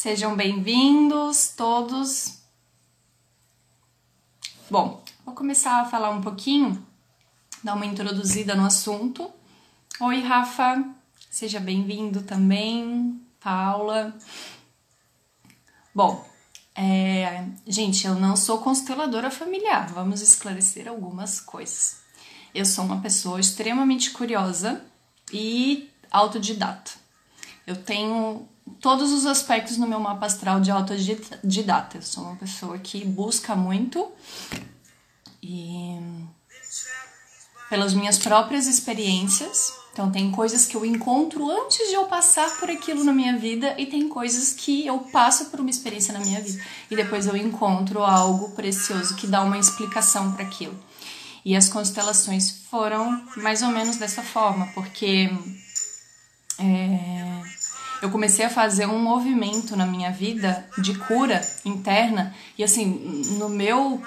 Sejam bem-vindos todos. Bom, vou começar a falar um pouquinho, dar uma introduzida no assunto. Oi, Rafa, seja bem-vindo também. Paula. Bom, é, gente, eu não sou consteladora familiar, vamos esclarecer algumas coisas. Eu sou uma pessoa extremamente curiosa e autodidata. Eu tenho todos os aspectos no meu mapa astral de autodidata. Eu sou uma pessoa que busca muito e pelas minhas próprias experiências. Então tem coisas que eu encontro antes de eu passar por aquilo na minha vida e tem coisas que eu passo por uma experiência na minha vida e depois eu encontro algo precioso que dá uma explicação para aquilo. E as constelações foram mais ou menos dessa forma, porque é, eu comecei a fazer um movimento na minha vida de cura interna e assim no meu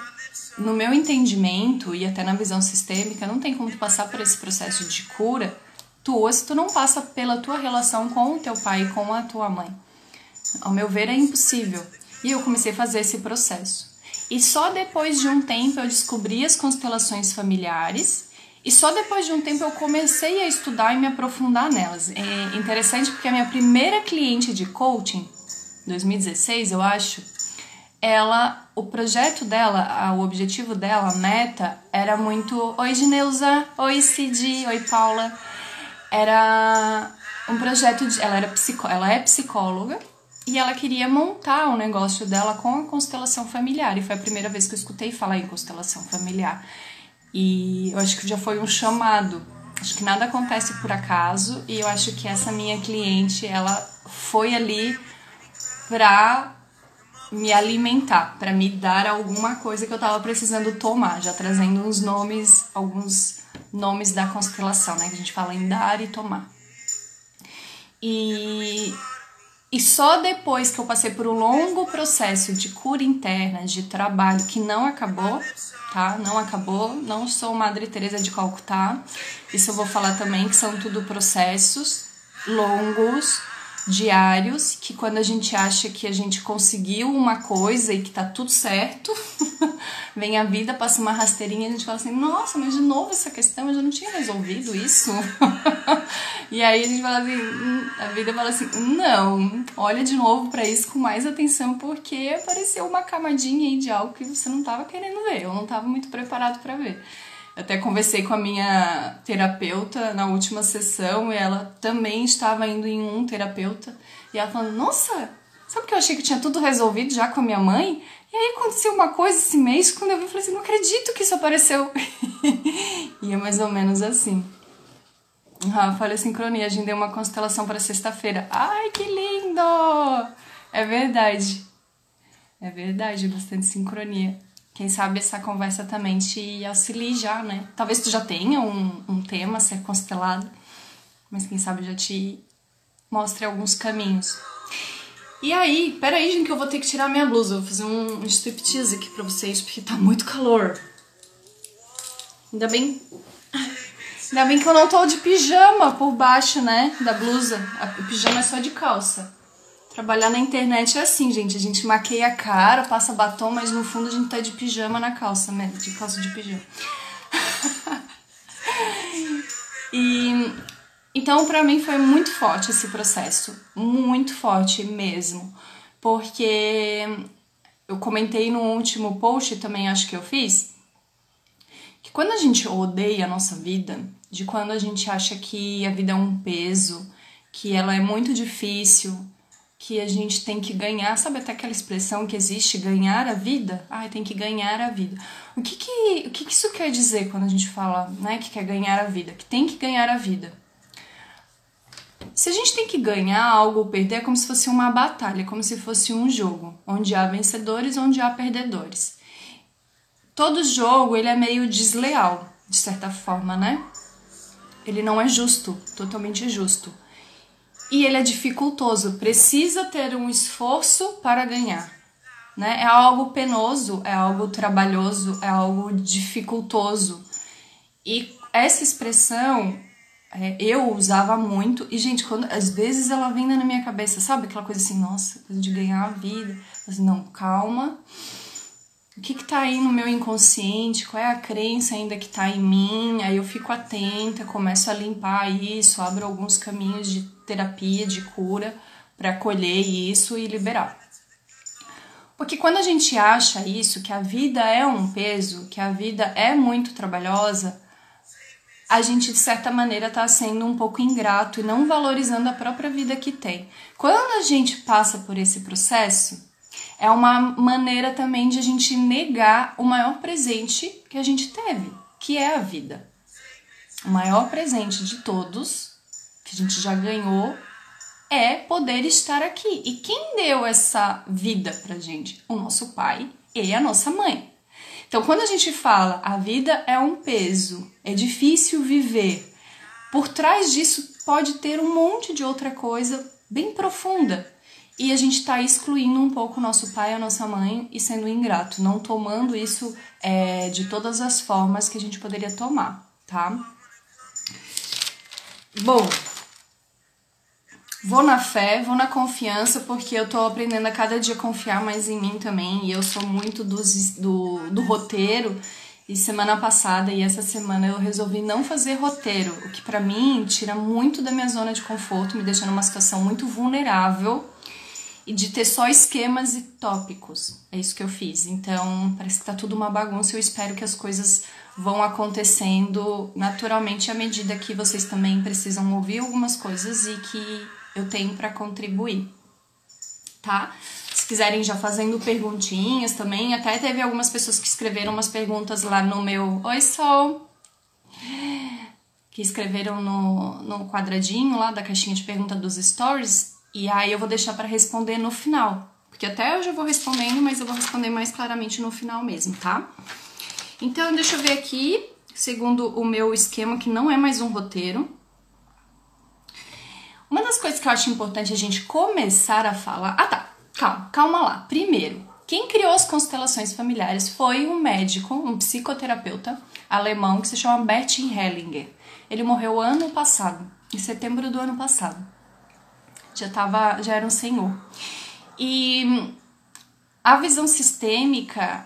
no meu entendimento e até na visão sistêmica não tem como tu passar por esse processo de cura tua se tu não passa pela tua relação com o teu pai e com a tua mãe. Ao meu ver é impossível. E eu comecei a fazer esse processo. E só depois de um tempo eu descobri as constelações familiares e só depois de um tempo eu comecei a estudar e me aprofundar nelas. É interessante porque a minha primeira cliente de coaching, 2016, eu acho, ela, o projeto dela, o objetivo dela, a meta, era muito Oi Gineuza, Oi Cid, Oi Paula. Era um projeto de. Ela, era psicó, ela é psicóloga e ela queria montar o um negócio dela com a constelação familiar. E foi a primeira vez que eu escutei falar em constelação familiar. E eu acho que já foi um chamado. Acho que nada acontece por acaso e eu acho que essa minha cliente, ela foi ali para me alimentar, para me dar alguma coisa que eu tava precisando tomar, já trazendo uns nomes, alguns nomes da constelação, né, que a gente fala em dar e tomar. E e só depois que eu passei por um longo processo de cura interna, de trabalho que não acabou, tá? Não acabou. Não sou Madre Teresa de Calcutá. Isso eu vou falar também que são tudo processos longos, diários, que quando a gente acha que a gente conseguiu uma coisa e que tá tudo certo, vem a vida, passa uma rasteirinha e a gente fala assim: "Nossa, mas de novo essa questão, eu já não tinha resolvido isso". e aí a gente fala assim, hum", a vida fala assim: "Não, olha de novo para isso com mais atenção porque apareceu uma camadinha aí de algo que você não tava querendo ver, eu não tava muito preparado para ver". Até conversei com a minha terapeuta na última sessão e ela também estava indo em um terapeuta e ela falando: Nossa, sabe que eu achei que tinha tudo resolvido já com a minha mãe? E aí aconteceu uma coisa esse mês, quando eu vi, eu falei assim: Não acredito que isso apareceu. e é mais ou menos assim. Rafa, olha a sincronia, a gente deu uma constelação para sexta-feira. Ai, que lindo! É verdade. É verdade, bastante sincronia. Quem sabe essa conversa também te auxilie já, né? Talvez tu já tenha um, um tema a ser constelado, mas quem sabe já te mostre alguns caminhos. E aí, peraí, gente, que eu vou ter que tirar minha blusa. Vou fazer um striptease aqui pra vocês, porque tá muito calor. Ainda bem. Ainda bem que eu não tô de pijama por baixo, né? Da blusa. O pijama é só de calça. Trabalhar na internet é assim, gente. A gente maqueia a cara, passa batom, mas no fundo a gente tá de pijama na calça, né? De calça de pijama. e então, para mim foi muito forte esse processo, muito forte mesmo, porque eu comentei no último post também, acho que eu fiz, que quando a gente odeia a nossa vida, de quando a gente acha que a vida é um peso, que ela é muito difícil, que a gente tem que ganhar, sabe até aquela expressão que existe, ganhar a vida? Ai, tem que ganhar a vida. O que que, o que que isso quer dizer quando a gente fala né, que quer ganhar a vida? Que tem que ganhar a vida. Se a gente tem que ganhar algo ou perder, é como se fosse uma batalha, como se fosse um jogo, onde há vencedores, onde há perdedores. Todo jogo ele é meio desleal, de certa forma, né? Ele não é justo, totalmente justo e ele é dificultoso, precisa ter um esforço para ganhar. Né? É algo penoso, é algo trabalhoso, é algo dificultoso. E essa expressão é, eu usava muito. E, gente, quando às vezes ela vem na minha cabeça, sabe? Aquela coisa assim, nossa, coisa de ganhar a vida. Assim, não, calma. O que que tá aí no meu inconsciente? Qual é a crença ainda que tá em mim? Aí eu fico atenta, começo a limpar isso, abro alguns caminhos de terapia, de cura, para acolher isso e liberar. Porque quando a gente acha isso, que a vida é um peso, que a vida é muito trabalhosa, a gente de certa maneira está sendo um pouco ingrato e não valorizando a própria vida que tem. Quando a gente passa por esse processo, é uma maneira também de a gente negar o maior presente que a gente teve, que é a vida. O maior presente de todos que a gente já ganhou é poder estar aqui. E quem deu essa vida pra gente? O nosso pai e a nossa mãe. Então, quando a gente fala a vida é um peso, é difícil viver, por trás disso pode ter um monte de outra coisa bem profunda. E a gente está excluindo um pouco o nosso pai e a nossa mãe e sendo ingrato, não tomando isso é, de todas as formas que a gente poderia tomar, tá? Bom, Vou na fé, vou na confiança, porque eu tô aprendendo a cada dia confiar mais em mim também. E eu sou muito dos, do, do roteiro. E semana passada e essa semana eu resolvi não fazer roteiro, o que para mim tira muito da minha zona de conforto, me deixa numa situação muito vulnerável e de ter só esquemas e tópicos. É isso que eu fiz. Então, parece que tá tudo uma bagunça. Eu espero que as coisas vão acontecendo naturalmente à medida que vocês também precisam ouvir algumas coisas e que eu tenho para contribuir, tá? Se quiserem já fazendo perguntinhas também, até teve algumas pessoas que escreveram umas perguntas lá no meu Oi Sol, que escreveram no, no quadradinho lá da caixinha de pergunta dos stories, e aí eu vou deixar para responder no final. Porque até eu já vou respondendo, mas eu vou responder mais claramente no final mesmo, tá? Então, deixa eu ver aqui, segundo o meu esquema, que não é mais um roteiro, uma das coisas que eu acho importante a gente começar a falar. Ah, tá. Calma, calma lá. Primeiro, quem criou as constelações familiares foi um médico, um psicoterapeuta alemão que se chama Bertin Hellinger. Ele morreu ano passado, em setembro do ano passado. Já tava, já era um senhor. E a visão sistêmica,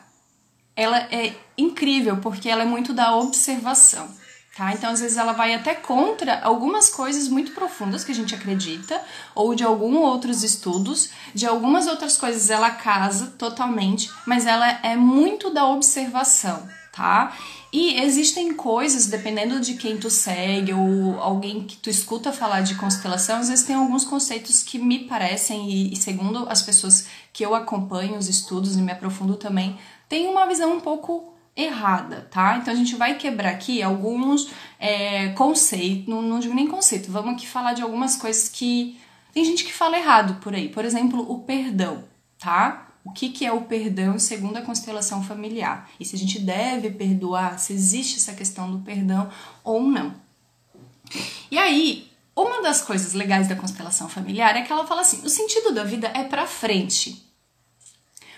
ela é incrível porque ela é muito da observação. Tá? Então, às vezes, ela vai até contra algumas coisas muito profundas que a gente acredita, ou de alguns outros estudos, de algumas outras coisas ela casa totalmente, mas ela é muito da observação, tá? E existem coisas, dependendo de quem tu segue ou alguém que tu escuta falar de constelação, às vezes tem alguns conceitos que me parecem, e, e segundo as pessoas que eu acompanho os estudos e me aprofundo também, tem uma visão um pouco errada, tá? Então a gente vai quebrar aqui alguns é, conceitos, não, não digo nem conceito, vamos aqui falar de algumas coisas que tem gente que fala errado por aí. Por exemplo, o perdão, tá? O que, que é o perdão segundo a constelação familiar? E se a gente deve perdoar, se existe essa questão do perdão ou não. E aí, uma das coisas legais da constelação familiar é que ela fala assim: o sentido da vida é para frente.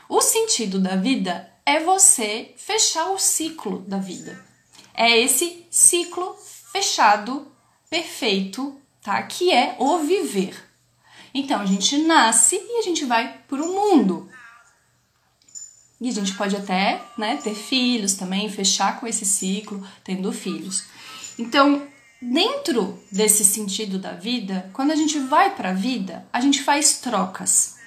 O sentido da vida é você fechar o ciclo da vida. É esse ciclo fechado, perfeito, tá? Que é o viver. Então a gente nasce e a gente vai para o mundo. E a gente pode até, né, ter filhos também, fechar com esse ciclo, tendo filhos. Então, dentro desse sentido da vida, quando a gente vai para a vida, a gente faz trocas.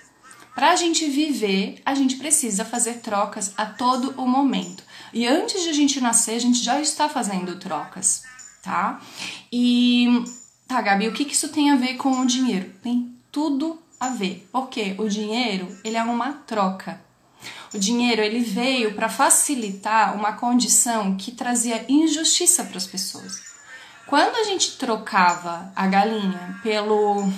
Para a gente viver, a gente precisa fazer trocas a todo o momento. E antes de a gente nascer, a gente já está fazendo trocas, tá? E tá, Gabi, o que, que isso tem a ver com o dinheiro? Tem tudo a ver, porque o dinheiro ele é uma troca. O dinheiro ele veio para facilitar uma condição que trazia injustiça para as pessoas. Quando a gente trocava a galinha pelo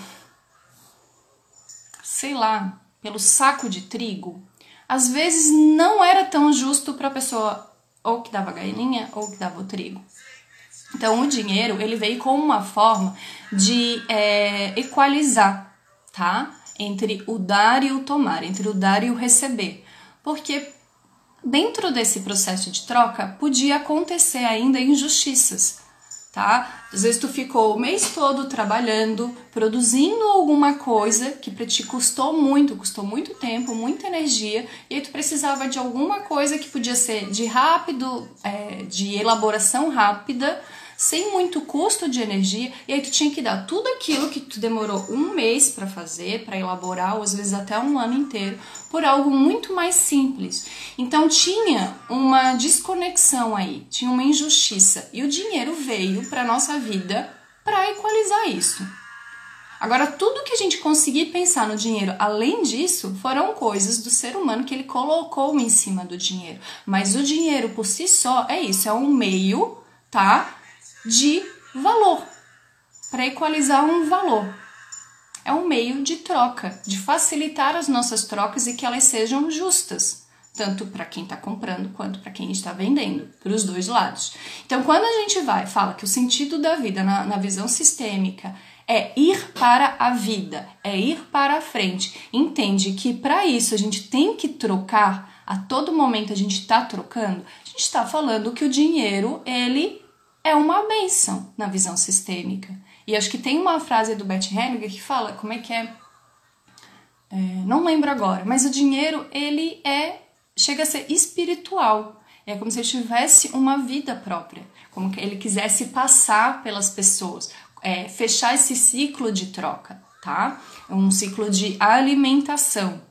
sei lá, pelo saco de trigo, às vezes não era tão justo para a pessoa ou que dava a galinha ou que dava o trigo. Então o dinheiro ele veio como uma forma de é, equalizar, tá? Entre o dar e o tomar, entre o dar e o receber, porque dentro desse processo de troca podia acontecer ainda injustiças. Tá? Às vezes tu ficou o mês todo trabalhando, produzindo alguma coisa que para ti custou muito, custou muito tempo, muita energia, e aí tu precisava de alguma coisa que podia ser de rápido, é, de elaboração rápida, sem muito custo de energia, e aí tu tinha que dar tudo aquilo que tu demorou um mês para fazer, para elaborar, ou às vezes até um ano inteiro, por algo muito mais simples. Então tinha uma desconexão aí, tinha uma injustiça, e o dinheiro veio para nossa vida para equalizar isso. Agora, tudo que a gente conseguir pensar no dinheiro além disso foram coisas do ser humano que ele colocou em cima do dinheiro. Mas o dinheiro por si só é isso, é um meio, tá? De valor, para equalizar um valor. É um meio de troca, de facilitar as nossas trocas e que elas sejam justas, tanto para quem está comprando quanto para quem está vendendo, para os dois lados. Então, quando a gente vai, fala que o sentido da vida na, na visão sistêmica é ir para a vida, é ir para a frente, entende que para isso a gente tem que trocar, a todo momento a gente está trocando, a gente está falando que o dinheiro ele é uma benção na visão sistêmica. E acho que tem uma frase do Bert Hellinger que fala como é que é, é, não lembro agora, mas o dinheiro ele é chega a ser espiritual. É como se ele tivesse uma vida própria, como que ele quisesse passar pelas pessoas, é, fechar esse ciclo de troca, tá? Um ciclo de alimentação.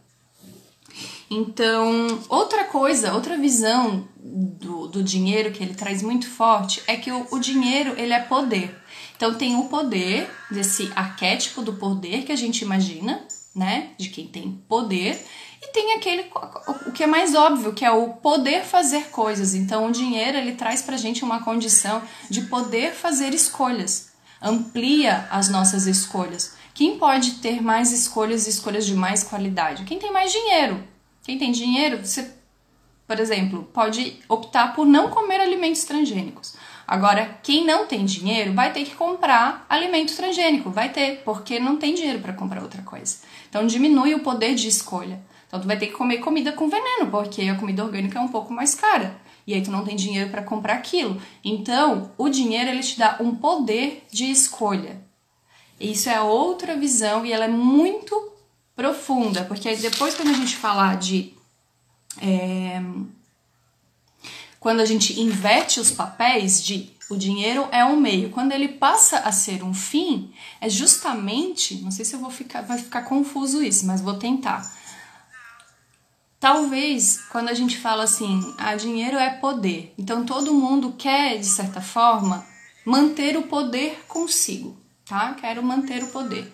Então, outra coisa, outra visão do, do dinheiro que ele traz muito forte é que o, o dinheiro ele é poder. Então tem o poder desse arquétipo do poder que a gente imagina, né, de quem tem poder, e tem aquele o que é mais óbvio, que é o poder fazer coisas. Então o dinheiro ele traz pra gente uma condição de poder fazer escolhas, amplia as nossas escolhas. Quem pode ter mais escolhas e escolhas de mais qualidade? Quem tem mais dinheiro. Quem tem dinheiro, você, por exemplo, pode optar por não comer alimentos transgênicos. Agora, quem não tem dinheiro vai ter que comprar alimento transgênico, vai ter, porque não tem dinheiro para comprar outra coisa. Então diminui o poder de escolha. Então tu vai ter que comer comida com veneno, porque a comida orgânica é um pouco mais cara. E aí tu não tem dinheiro para comprar aquilo. Então, o dinheiro ele te dá um poder de escolha. Isso é outra visão e ela é muito profunda, porque aí depois quando a gente falar de é, quando a gente inverte os papéis de o dinheiro é um meio, quando ele passa a ser um fim, é justamente, não sei se eu vou ficar, vai ficar confuso isso, mas vou tentar. Talvez quando a gente fala assim, ah, dinheiro é poder, então todo mundo quer, de certa forma, manter o poder consigo, tá? Quero manter o poder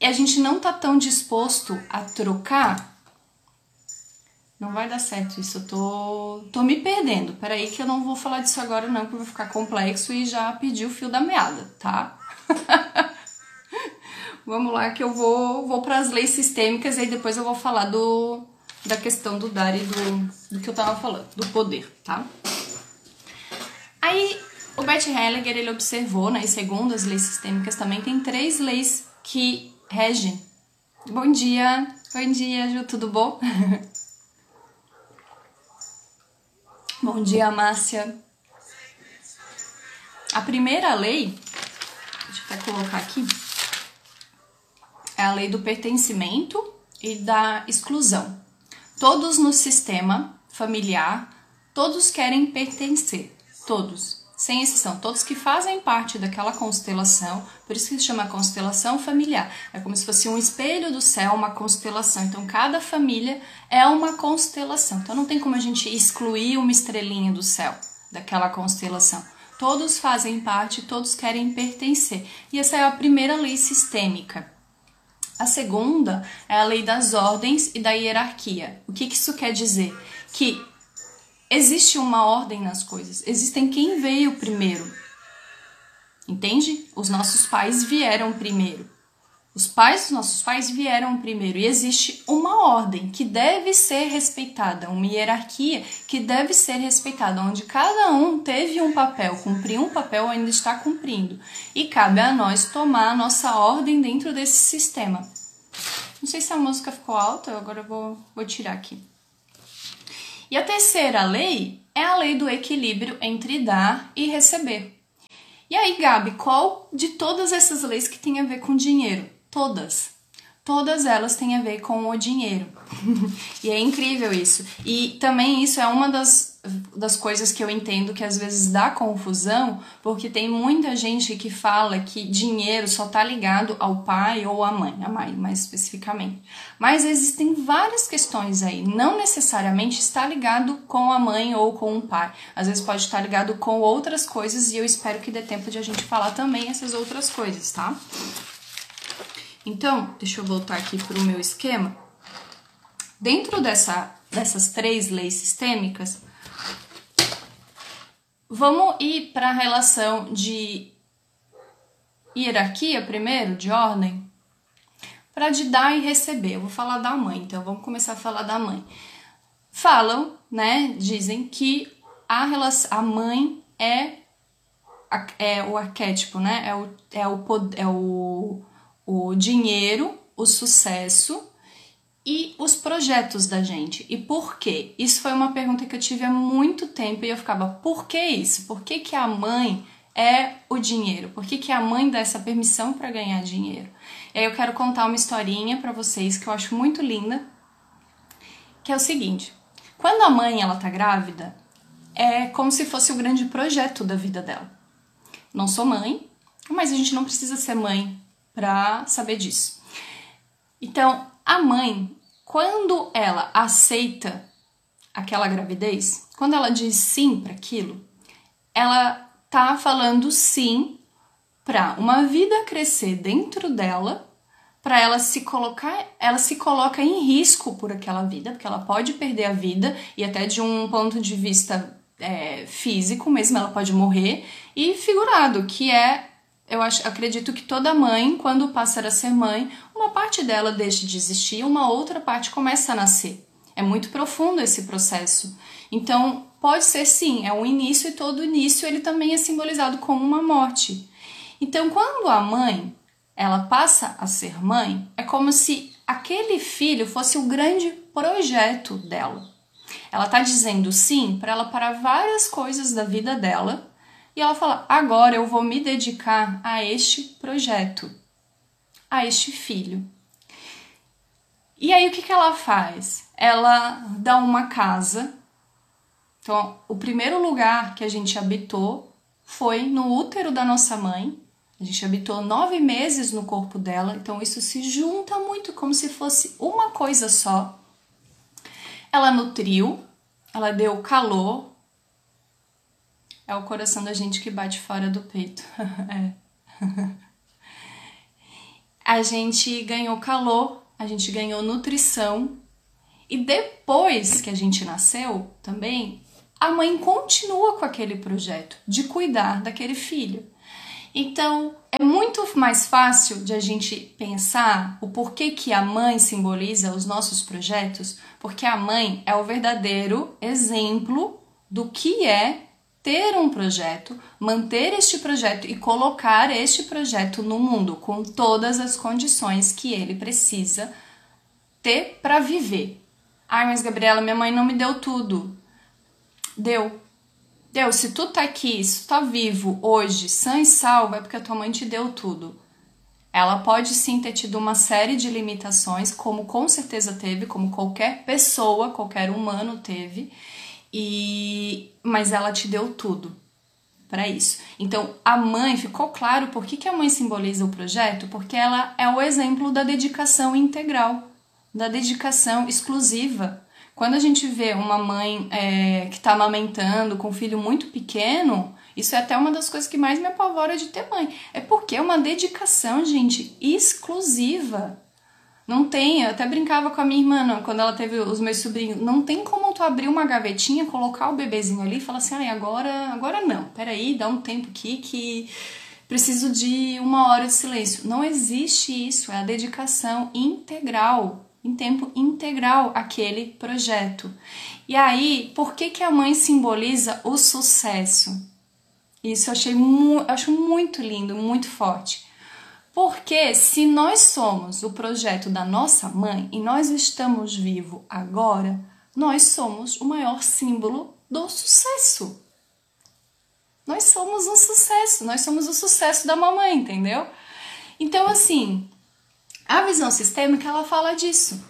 e a gente não tá tão disposto a trocar, não vai dar certo isso. Eu tô, tô me perdendo. Peraí, que eu não vou falar disso agora, não, porque vai ficar complexo e já pedi o fio da meada, tá? Vamos lá, que eu vou, vou para as leis sistêmicas e aí depois eu vou falar do, da questão do dar e do, do que eu tava falando, do poder, tá? Aí o Bert Hellinger ele observou, né, e segundo as leis sistêmicas também tem três leis que Regi. Bom dia. Bom dia, Ju, tudo bom? bom dia, Márcia. A primeira lei, deixa eu até colocar aqui, é a lei do pertencimento e da exclusão. Todos no sistema familiar, todos querem pertencer, todos sem exceção, todos que fazem parte daquela constelação, por isso que se chama constelação familiar. É como se fosse um espelho do céu, uma constelação. Então, cada família é uma constelação. Então, não tem como a gente excluir uma estrelinha do céu daquela constelação. Todos fazem parte, todos querem pertencer. E essa é a primeira lei sistêmica. A segunda é a lei das ordens e da hierarquia. O que, que isso quer dizer? Que existe uma ordem nas coisas. Existem quem veio primeiro. Entende? Os nossos pais vieram primeiro. Os pais dos nossos pais vieram primeiro e existe uma ordem que deve ser respeitada, uma hierarquia que deve ser respeitada, onde cada um teve um papel, cumpriu um papel ainda está cumprindo. E cabe a nós tomar a nossa ordem dentro desse sistema. Não sei se a música ficou alta, agora eu vou, vou tirar aqui. E a terceira lei é a lei do equilíbrio entre dar e receber. E aí, Gabi, qual de todas essas leis que tem a ver com dinheiro? Todas. Todas elas têm a ver com o dinheiro. e é incrível isso. E também isso é uma das, das coisas que eu entendo que às vezes dá confusão, porque tem muita gente que fala que dinheiro só tá ligado ao pai ou à mãe, a mãe mais especificamente. Mas existem várias questões aí. Não necessariamente está ligado com a mãe ou com o pai. Às vezes pode estar ligado com outras coisas e eu espero que dê tempo de a gente falar também essas outras coisas, tá? Então, deixa eu voltar aqui para o meu esquema. Dentro dessa, dessas três leis sistêmicas, vamos ir para a relação de hierarquia primeiro, de ordem, para de dar e receber. Eu vou falar da mãe, então vamos começar a falar da mãe. Falam, né? Dizem que a, relação, a mãe é, é o arquétipo, né? É o, é o, é o o dinheiro, o sucesso e os projetos da gente. E por quê? Isso foi uma pergunta que eu tive há muito tempo e eu ficava, por que isso? Por que, que a mãe é o dinheiro? Por que, que a mãe dá essa permissão para ganhar dinheiro? E aí eu quero contar uma historinha para vocês que eu acho muito linda, que é o seguinte: quando a mãe ela tá grávida, é como se fosse o grande projeto da vida dela. Não sou mãe, mas a gente não precisa ser mãe para saber disso. Então, a mãe, quando ela aceita aquela gravidez, quando ela diz sim para aquilo, ela tá falando sim para uma vida crescer dentro dela, para ela se colocar, ela se coloca em risco por aquela vida, porque ela pode perder a vida e até de um ponto de vista é, físico mesmo, ela pode morrer, e figurado, que é eu acho, acredito que toda mãe, quando passa a ser mãe, uma parte dela deixa de existir, uma outra parte começa a nascer. É muito profundo esse processo. Então, pode ser sim, é um início e todo início ele também é simbolizado como uma morte. Então, quando a mãe, ela passa a ser mãe, é como se aquele filho fosse o grande projeto dela. Ela está dizendo sim para ela para várias coisas da vida dela e ela fala: agora eu vou me dedicar a este projeto, a este filho. E aí o que, que ela faz? Ela dá uma casa. Então, o primeiro lugar que a gente habitou foi no útero da nossa mãe. A gente habitou nove meses no corpo dela, então isso se junta muito como se fosse uma coisa só. Ela nutriu, ela deu calor, é o coração da gente que bate fora do peito. é. a gente ganhou calor, a gente ganhou nutrição. E depois que a gente nasceu também, a mãe continua com aquele projeto de cuidar daquele filho. Então, é muito mais fácil de a gente pensar o porquê que a mãe simboliza os nossos projetos, porque a mãe é o verdadeiro exemplo do que é ter um projeto, manter este projeto e colocar este projeto no mundo com todas as condições que ele precisa ter para viver. Ai, mas Gabriela, minha mãe não me deu tudo. Deu. Deu. Se tu tá aqui, se tu tá vivo hoje, sã e salvo, é porque a tua mãe te deu tudo. Ela pode sim ter tido uma série de limitações, como com certeza teve, como qualquer pessoa, qualquer humano teve. E mas ela te deu tudo para isso. Então, a mãe ficou claro por que, que a mãe simboliza o projeto? Porque ela é o exemplo da dedicação integral, da dedicação exclusiva. Quando a gente vê uma mãe é, que está amamentando com um filho muito pequeno, isso é até uma das coisas que mais me apavora de ter mãe. É porque é uma dedicação, gente, exclusiva. Não tem, eu até brincava com a minha irmã quando ela teve os meus sobrinhos. Não tem como tu abrir uma gavetinha, colocar o bebezinho ali e falar assim, ai, agora, agora não, peraí, dá um tempo aqui que preciso de uma hora de silêncio. Não existe isso, é a dedicação integral, em tempo integral aquele projeto. E aí, por que, que a mãe simboliza o sucesso? Isso eu achei mu acho muito lindo, muito forte. Porque se nós somos o projeto da nossa mãe e nós estamos vivos agora, nós somos o maior símbolo do sucesso. Nós somos um sucesso, nós somos o sucesso da mamãe, entendeu? Então, assim, a visão sistêmica ela fala disso,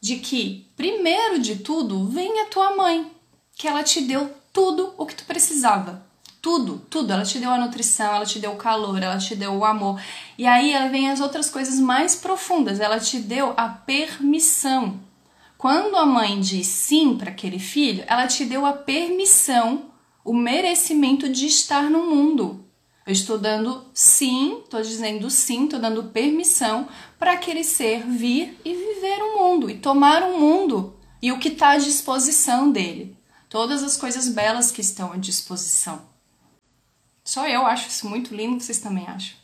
de que primeiro de tudo vem a tua mãe, que ela te deu tudo o que tu precisava. Tudo, tudo. Ela te deu a nutrição, ela te deu o calor, ela te deu o amor. E aí ela vem as outras coisas mais profundas. Ela te deu a permissão. Quando a mãe diz sim para aquele filho, ela te deu a permissão, o merecimento de estar no mundo. Eu estou dando sim, estou dizendo sim, estou dando permissão para aquele ser vir e viver o mundo e tomar o mundo e o que está à disposição dele. Todas as coisas belas que estão à disposição. Só eu acho isso muito lindo, vocês também acham?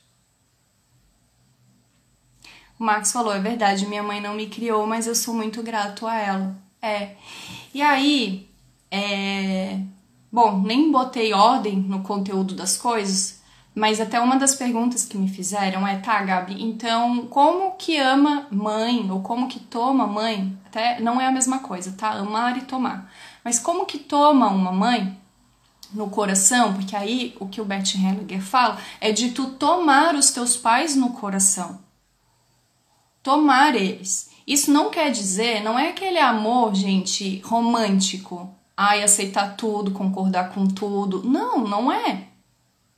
O Max falou, é verdade, minha mãe não me criou, mas eu sou muito grato a ela. É. E aí, é... Bom, nem botei ordem no conteúdo das coisas, mas até uma das perguntas que me fizeram é, tá, Gabi, então como que ama mãe ou como que toma mãe? Até não é a mesma coisa, tá? Amar e tomar. Mas como que toma uma mãe no coração, porque aí o que o Bert Hellinger fala é de tu tomar os teus pais no coração. Tomar eles. Isso não quer dizer, não é aquele amor, gente, romântico. Ai, aceitar tudo, concordar com tudo. Não, não é.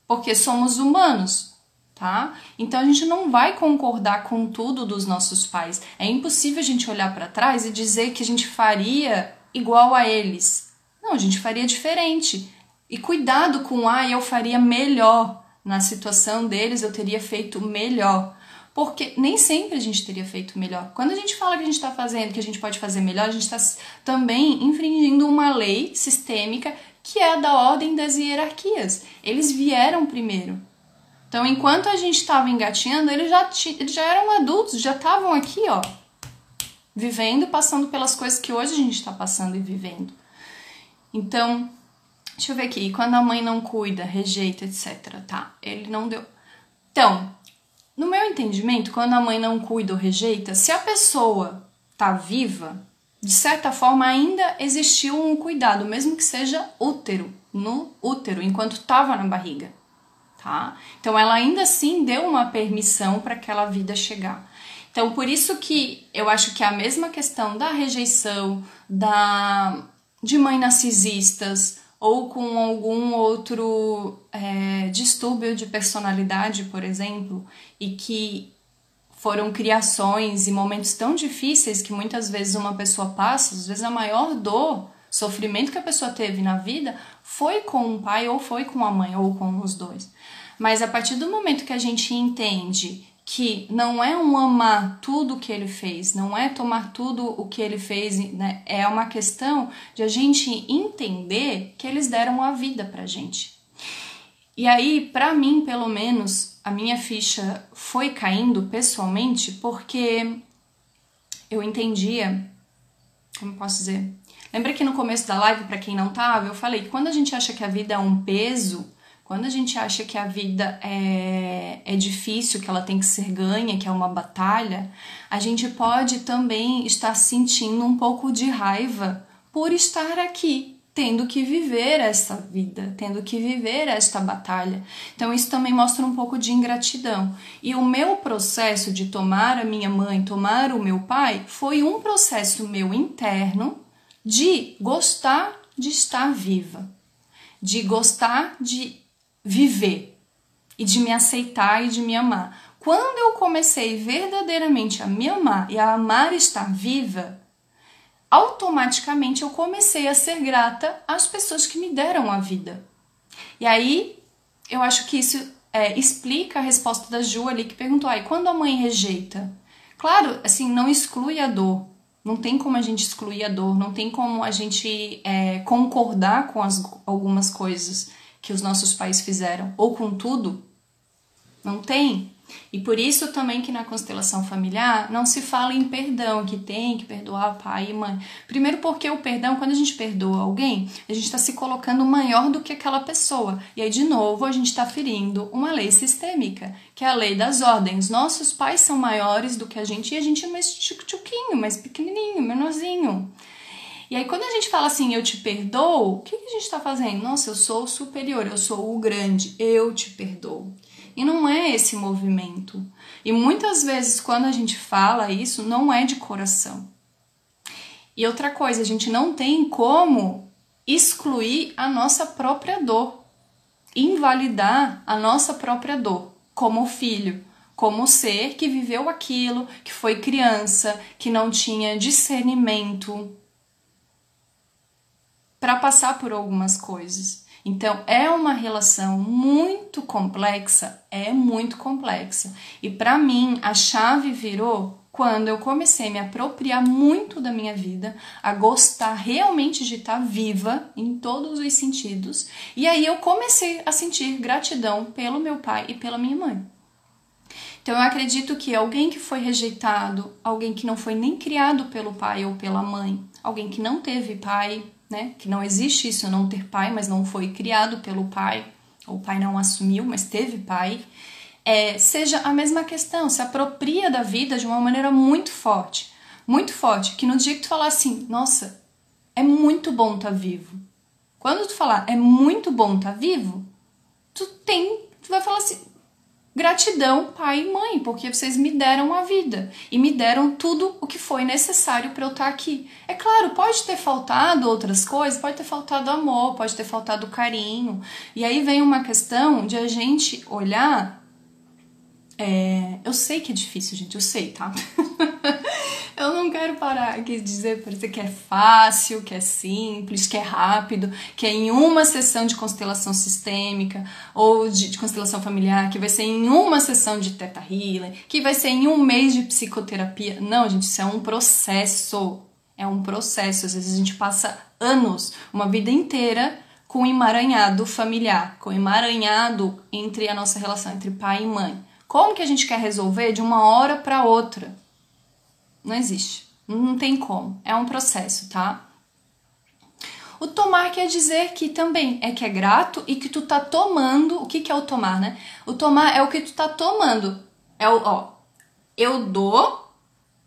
Porque somos humanos, tá? Então a gente não vai concordar com tudo dos nossos pais. É impossível a gente olhar para trás e dizer que a gente faria igual a eles. Não, a gente faria diferente. E cuidado com, ah, eu faria melhor. Na situação deles, eu teria feito melhor. Porque nem sempre a gente teria feito melhor. Quando a gente fala que a gente está fazendo, que a gente pode fazer melhor, a gente está também infringindo uma lei sistêmica que é da ordem das hierarquias. Eles vieram primeiro. Então, enquanto a gente estava engatinhando, eles já, eles já eram adultos, já estavam aqui, ó, vivendo, passando pelas coisas que hoje a gente está passando e vivendo. Então, Deixa eu ver aqui. Quando a mãe não cuida, rejeita, etc. Tá, ele não deu. Então, no meu entendimento, quando a mãe não cuida ou rejeita, se a pessoa tá viva, de certa forma ainda existiu um cuidado, mesmo que seja útero, no útero, enquanto estava na barriga, tá? Então ela ainda assim deu uma permissão para aquela vida chegar. Então por isso que eu acho que é a mesma questão da rejeição, da de mãe narcisistas, ou com algum outro é, distúrbio de personalidade, por exemplo, e que foram criações e momentos tão difíceis que muitas vezes uma pessoa passa, às vezes a maior dor, sofrimento que a pessoa teve na vida foi com o pai ou foi com a mãe ou com os dois. Mas a partir do momento que a gente entende que não é um amar tudo o que ele fez, não é tomar tudo o que ele fez, né? é uma questão de a gente entender que eles deram a vida pra gente. E aí, para mim, pelo menos, a minha ficha foi caindo pessoalmente porque eu entendia, como posso dizer? Lembra que no começo da live, para quem não tava, eu falei que quando a gente acha que a vida é um peso, quando a gente acha que a vida é, é difícil, que ela tem que ser ganha, que é uma batalha, a gente pode também estar sentindo um pouco de raiva por estar aqui, tendo que viver essa vida, tendo que viver esta batalha. Então isso também mostra um pouco de ingratidão. E o meu processo de tomar a minha mãe, tomar o meu pai, foi um processo meu interno de gostar de estar viva, de gostar de viver e de me aceitar e de me amar. Quando eu comecei verdadeiramente a me amar e a amar estar viva, automaticamente eu comecei a ser grata às pessoas que me deram a vida. E aí eu acho que isso é, explica a resposta da Ju ali que perguntou: aí quando a mãe rejeita? Claro, assim, não exclui a dor. Não tem como a gente excluir a dor, não tem como a gente é, concordar com as, algumas coisas que os nossos pais fizeram, ou com tudo? Não tem. E por isso também que na constelação familiar não se fala em perdão, que tem que perdoar pai e mãe. Primeiro porque o perdão, quando a gente perdoa alguém, a gente está se colocando maior do que aquela pessoa. E aí, de novo, a gente está ferindo uma lei sistêmica, que é a lei das ordens. Nossos pais são maiores do que a gente e a gente é mais tchuquinho, mais pequenininho, menorzinho. E aí, quando a gente fala assim, eu te perdoo, o que, que a gente está fazendo? Nossa, eu sou superior, eu sou o grande, eu te perdoo. E não é esse movimento. E muitas vezes, quando a gente fala isso, não é de coração. E outra coisa, a gente não tem como excluir a nossa própria dor, invalidar a nossa própria dor como filho, como ser que viveu aquilo, que foi criança, que não tinha discernimento para passar por algumas coisas. Então, é uma relação muito complexa, é muito complexa. E para mim, a chave virou quando eu comecei a me apropriar muito da minha vida, a gostar realmente de estar viva em todos os sentidos, e aí eu comecei a sentir gratidão pelo meu pai e pela minha mãe. Então eu acredito que alguém que foi rejeitado, alguém que não foi nem criado pelo pai ou pela mãe, alguém que não teve pai, né? Que não existe isso, não ter pai, mas não foi criado pelo pai, ou o pai não assumiu, mas teve pai. É, seja a mesma questão, se apropria da vida de uma maneira muito forte, muito forte, que no dia que tu falar assim, nossa, é muito bom estar tá vivo. Quando tu falar é muito bom estar tá vivo, tu tem, tu vai falar assim, Gratidão, pai e mãe, porque vocês me deram a vida e me deram tudo o que foi necessário para eu estar tá aqui. É claro, pode ter faltado outras coisas, pode ter faltado amor, pode ter faltado carinho. E aí vem uma questão de a gente olhar é, eu sei que é difícil, gente, eu sei, tá? eu não quero parar aqui dizer para você que é fácil, que é simples, que é rápido, que é em uma sessão de constelação sistêmica ou de, de constelação familiar, que vai ser em uma sessão de teta healing, que vai ser em um mês de psicoterapia. Não, gente, isso é um processo. É um processo. Às vezes a gente passa anos, uma vida inteira com emaranhado familiar, com emaranhado entre a nossa relação entre pai e mãe como que a gente quer resolver de uma hora para outra? Não existe. Não tem como. É um processo, tá? O tomar quer dizer que também é que é grato e que tu tá tomando. O que, que é o tomar, né? O tomar é o que tu tá tomando. É o, ó, eu dou,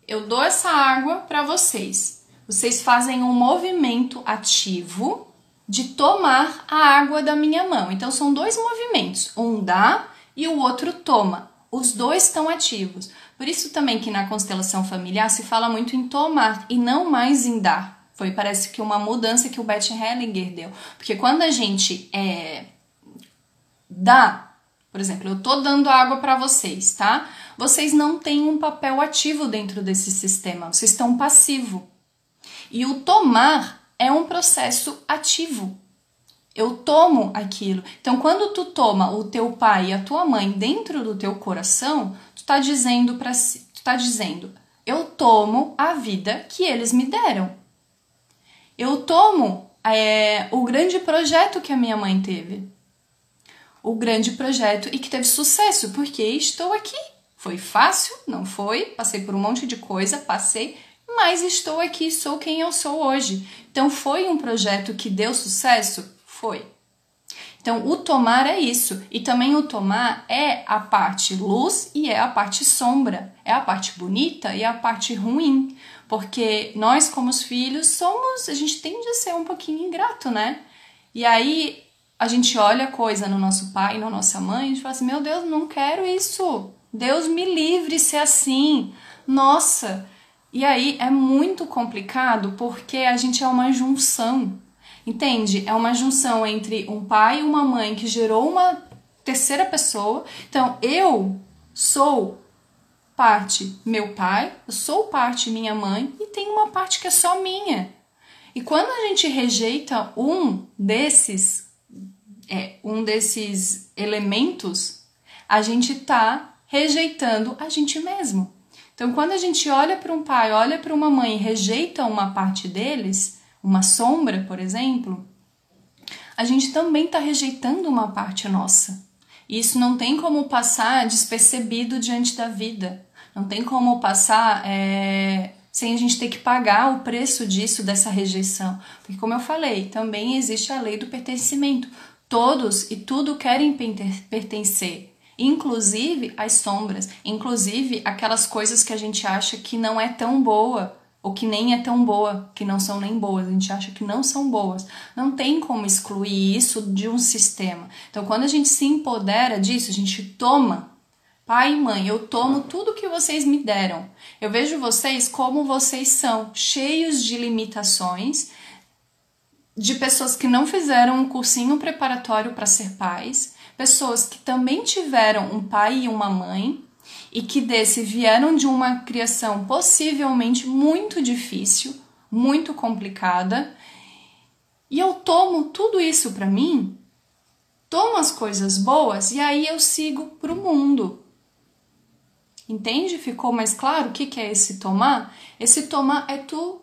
eu dou essa água para vocês. Vocês fazem um movimento ativo de tomar a água da minha mão. Então são dois movimentos, um dá e o outro toma. Os dois estão ativos. Por isso também que na constelação familiar se fala muito em tomar e não mais em dar. Foi parece que uma mudança que o Beth Hellinger deu. Porque quando a gente é, dá, por exemplo, eu tô dando água para vocês, tá? Vocês não têm um papel ativo dentro desse sistema, vocês estão passivo. E o tomar é um processo ativo eu tomo aquilo. Então, quando tu toma o teu pai e a tua mãe dentro do teu coração, tu tá dizendo para si, tu tá dizendo, eu tomo a vida que eles me deram. Eu tomo é, o grande projeto que a minha mãe teve. O grande projeto e que teve sucesso, porque estou aqui. Foi fácil? Não foi. Passei por um monte de coisa, passei, mas estou aqui, sou quem eu sou hoje. Então foi um projeto que deu sucesso? Foi. Então, o tomar é isso. E também o tomar é a parte luz e é a parte sombra. É a parte bonita e a parte ruim. Porque nós, como os filhos, somos. A gente tende a ser um pouquinho ingrato, né? E aí a gente olha a coisa no nosso pai, na nossa mãe, e a gente fala assim: meu Deus, não quero isso. Deus me livre ser assim. Nossa! E aí é muito complicado porque a gente é uma junção Entende? É uma junção entre um pai e uma mãe que gerou uma terceira pessoa. Então, eu sou parte meu pai, eu sou parte minha mãe e tem uma parte que é só minha. E quando a gente rejeita um desses é, um desses elementos, a gente está rejeitando a gente mesmo. Então, quando a gente olha para um pai, olha para uma mãe e rejeita uma parte deles, uma sombra, por exemplo, a gente também está rejeitando uma parte nossa. E isso não tem como passar despercebido diante da vida. Não tem como passar é, sem a gente ter que pagar o preço disso, dessa rejeição. Porque, como eu falei, também existe a lei do pertencimento. Todos e tudo querem pertencer, inclusive as sombras, inclusive aquelas coisas que a gente acha que não é tão boa ou que nem é tão boa, que não são nem boas, a gente acha que não são boas. Não tem como excluir isso de um sistema. Então, quando a gente se empodera disso, a gente toma. Pai e mãe, eu tomo tudo que vocês me deram. Eu vejo vocês como vocês são, cheios de limitações, de pessoas que não fizeram um cursinho preparatório para ser pais, pessoas que também tiveram um pai e uma mãe, e que desse vieram de uma criação possivelmente muito difícil, muito complicada, e eu tomo tudo isso para mim, tomo as coisas boas e aí eu sigo pro mundo. Entende? Ficou mais claro o que, que é esse tomar? Esse tomar é tu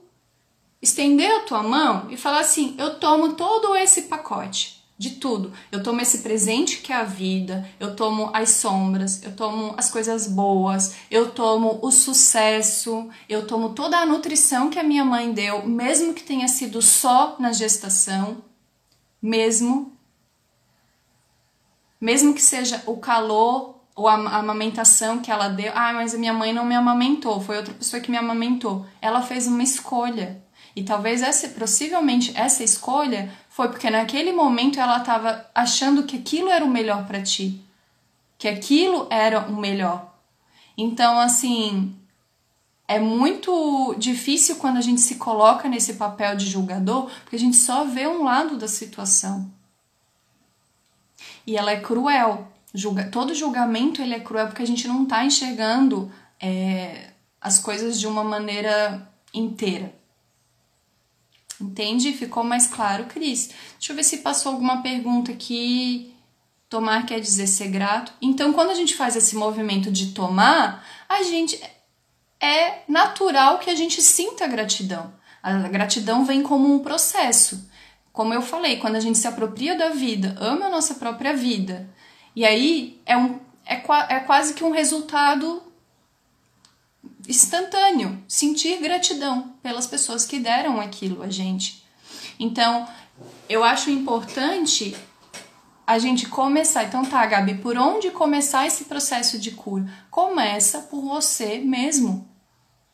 estender a tua mão e falar assim: eu tomo todo esse pacote de tudo. Eu tomo esse presente que é a vida, eu tomo as sombras, eu tomo as coisas boas, eu tomo o sucesso, eu tomo toda a nutrição que a minha mãe deu, mesmo que tenha sido só na gestação, mesmo mesmo que seja o calor ou a amamentação que ela deu. Ah, mas a minha mãe não me amamentou, foi outra pessoa que me amamentou. Ela fez uma escolha. E talvez essa, possivelmente essa escolha foi porque naquele momento ela estava achando que aquilo era o melhor para ti, que aquilo era o melhor. Então, assim, é muito difícil quando a gente se coloca nesse papel de julgador, porque a gente só vê um lado da situação. E ela é cruel. Julga, todo julgamento ele é cruel porque a gente não está enxergando é, as coisas de uma maneira inteira. Entende? Ficou mais claro, Cris? Deixa eu ver se passou alguma pergunta aqui. Tomar quer dizer ser grato. Então, quando a gente faz esse movimento de tomar, a gente é natural que a gente sinta gratidão. A gratidão vem como um processo. Como eu falei, quando a gente se apropria da vida, ama a nossa própria vida. E aí é, um, é, é quase que um resultado instantâneo, sentir gratidão pelas pessoas que deram aquilo a gente. Então, eu acho importante a gente começar. Então, tá, Gabi, por onde começar esse processo de cura? Começa por você mesmo.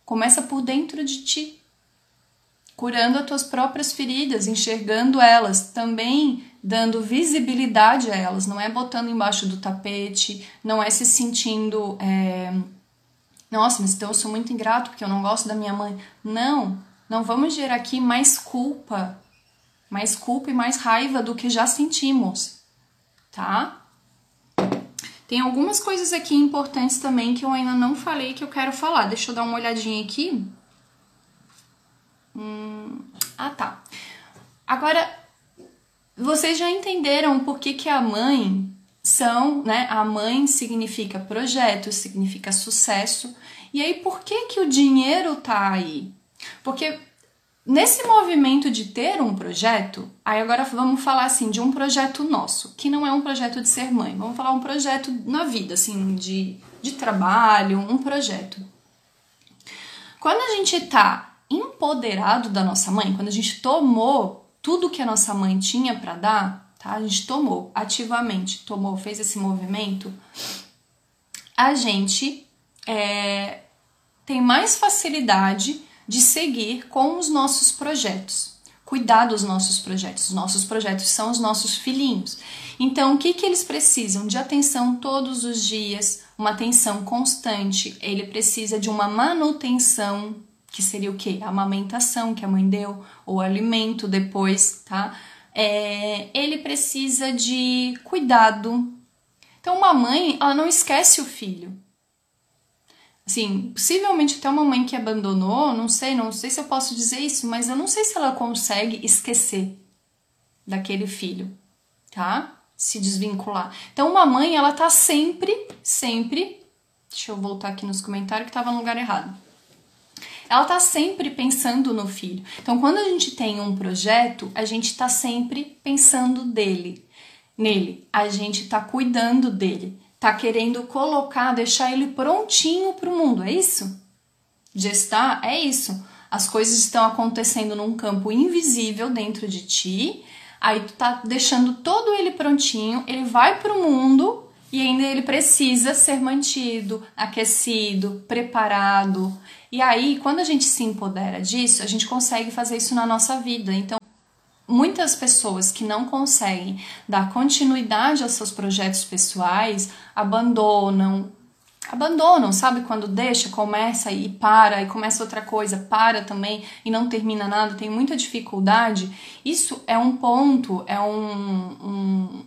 Começa por dentro de ti. Curando as tuas próprias feridas, enxergando elas, também dando visibilidade a elas, não é botando embaixo do tapete, não é se sentindo. É nossa, mas então eu sou muito ingrato porque eu não gosto da minha mãe. Não, não vamos gerar aqui mais culpa, mais culpa e mais raiva do que já sentimos, tá? Tem algumas coisas aqui importantes também que eu ainda não falei que eu quero falar. Deixa eu dar uma olhadinha aqui. Hum, ah, tá. Agora, vocês já entenderam por que, que a mãe são, né? A mãe significa projeto, significa sucesso. E aí, por que que o dinheiro tá aí? Porque nesse movimento de ter um projeto, aí agora vamos falar assim de um projeto nosso, que não é um projeto de ser mãe. Vamos falar um projeto na vida, assim, de, de trabalho, um projeto. Quando a gente tá empoderado da nossa mãe, quando a gente tomou tudo que a nossa mãe tinha para dar, tá? A gente tomou ativamente, tomou, fez esse movimento, a gente é, tem mais facilidade de seguir com os nossos projetos, cuidar dos nossos projetos. Os nossos projetos são os nossos filhinhos. Então, o que, que eles precisam? De atenção todos os dias, uma atenção constante. Ele precisa de uma manutenção, que seria o quê? A amamentação que a mãe deu, ou alimento depois, tá? É, ele precisa de cuidado. Então, uma mãe, ela não esquece o filho. Assim, possivelmente até uma mãe que abandonou, não sei, não sei se eu posso dizer isso, mas eu não sei se ela consegue esquecer daquele filho, tá? Se desvincular. Então, uma mãe, ela tá sempre, sempre. Deixa eu voltar aqui nos comentários que tava no lugar errado ela tá sempre pensando no filho. Então, quando a gente tem um projeto, a gente tá sempre pensando dele, nele. A gente tá cuidando dele, tá querendo colocar, deixar ele prontinho para o mundo. É isso? Gestar é isso. As coisas estão acontecendo num campo invisível dentro de ti. Aí tu tá deixando todo ele prontinho, ele vai para o mundo e ainda ele precisa ser mantido, aquecido, preparado. E aí, quando a gente se empodera disso, a gente consegue fazer isso na nossa vida. Então, muitas pessoas que não conseguem dar continuidade aos seus projetos pessoais abandonam, abandonam, sabe? Quando deixa, começa e para, e começa outra coisa, para também e não termina nada, tem muita dificuldade. Isso é um ponto, é um, um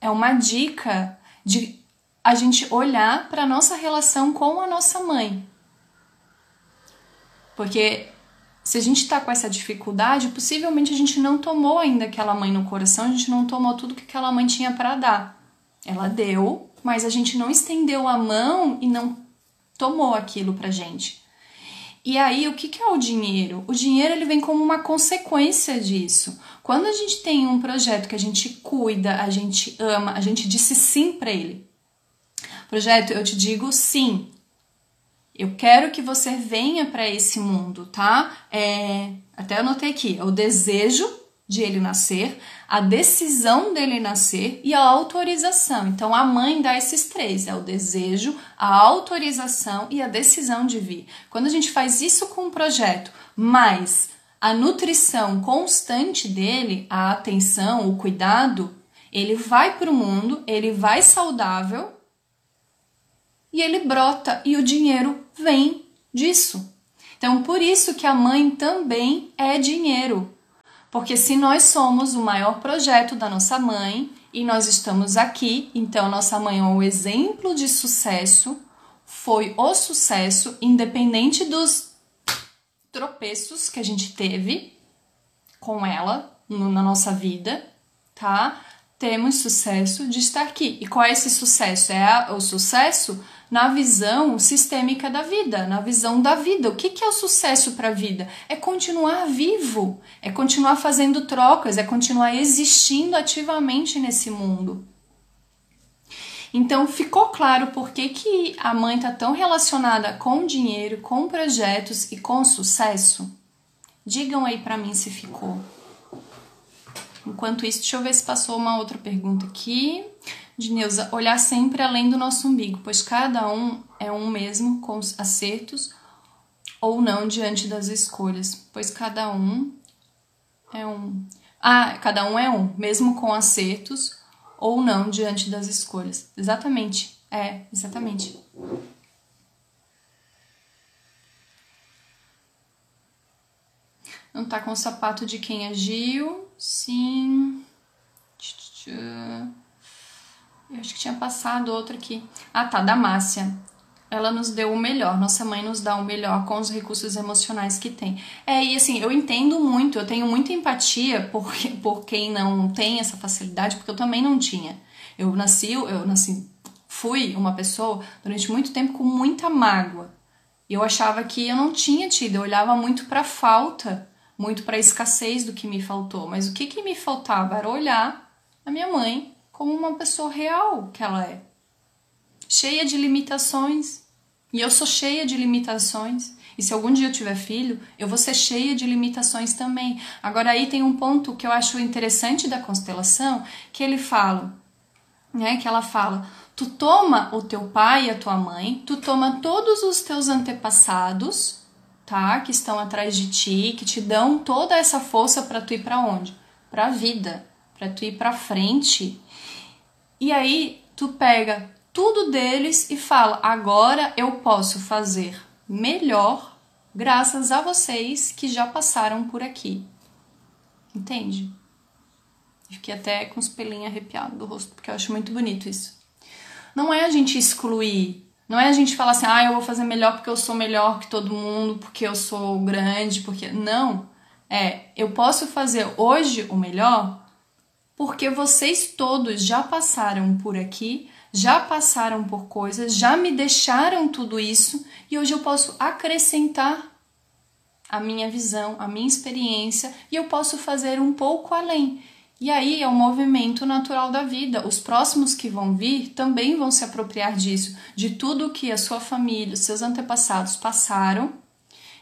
é uma dica de a gente olhar para a nossa relação com a nossa mãe. Porque se a gente está com essa dificuldade, possivelmente a gente não tomou ainda aquela mãe no coração, a gente não tomou tudo que aquela mãe tinha para dar. Ela deu, mas a gente não estendeu a mão e não tomou aquilo pra gente. E aí, o que, que é o dinheiro? O dinheiro ele vem como uma consequência disso. Quando a gente tem um projeto que a gente cuida, a gente ama, a gente disse sim para ele. Projeto, eu te digo sim. Eu quero que você venha para esse mundo, tá? É, até anotei aqui, é o desejo de ele nascer, a decisão dele nascer e a autorização. Então a mãe dá esses três: é o desejo, a autorização e a decisão de vir. Quando a gente faz isso com um projeto, mais a nutrição constante dele, a atenção, o cuidado, ele vai para o mundo, ele vai saudável e ele brota e o dinheiro vem disso. Então, por isso que a mãe também é dinheiro. Porque se nós somos o maior projeto da nossa mãe e nós estamos aqui, então nossa mãe é o exemplo de sucesso, foi o sucesso, independente dos tropeços que a gente teve com ela no, na nossa vida, tá? Temos sucesso de estar aqui. E qual é esse sucesso? É a, o sucesso na visão sistêmica da vida, na visão da vida. O que, que é o sucesso para a vida? É continuar vivo, é continuar fazendo trocas, é continuar existindo ativamente nesse mundo. Então ficou claro por que, que a mãe está tão relacionada com dinheiro, com projetos e com sucesso? Digam aí para mim se ficou. Enquanto isso, deixa eu ver se passou uma outra pergunta aqui de Neuza, olhar sempre além do nosso umbigo, pois cada um é um mesmo com acertos ou não diante das escolhas, pois cada um é um. Ah, cada um é um, mesmo com acertos ou não diante das escolhas. Exatamente. É, exatamente. Não tá com o sapato de quem agiu? Sim. Eu acho que tinha passado outra aqui. Ah, tá, da Márcia. Ela nos deu o melhor, nossa mãe nos dá o melhor com os recursos emocionais que tem. É, e assim, eu entendo muito, eu tenho muita empatia por, por quem não tem essa facilidade, porque eu também não tinha. Eu nasci, eu nasci, fui uma pessoa durante muito tempo com muita mágoa. Eu achava que eu não tinha tido, eu olhava muito para falta, muito para escassez do que me faltou. Mas o que, que me faltava era olhar a minha mãe como uma pessoa real que ela é. Cheia de limitações. E eu sou cheia de limitações. E se algum dia eu tiver filho, eu vou ser cheia de limitações também. Agora aí tem um ponto que eu acho interessante da constelação, que ele fala, né, que ela fala: tu toma o teu pai e a tua mãe, tu toma todos os teus antepassados, tá, que estão atrás de ti, que te dão toda essa força para tu ir para onde? Para a vida, para tu ir para frente e aí tu pega tudo deles e fala: agora eu posso fazer melhor graças a vocês que já passaram por aqui. Entende? Fiquei até com os pelinhos arrepiados do rosto, porque eu acho muito bonito isso. Não é a gente excluir, não é a gente falar assim, ah, eu vou fazer melhor porque eu sou melhor que todo mundo, porque eu sou grande, porque. Não. É, eu posso fazer hoje o melhor porque vocês todos já passaram por aqui, já passaram por coisas, já me deixaram tudo isso e hoje eu posso acrescentar a minha visão, a minha experiência e eu posso fazer um pouco além. E aí é o movimento natural da vida. Os próximos que vão vir também vão se apropriar disso, de tudo que a sua família, os seus antepassados passaram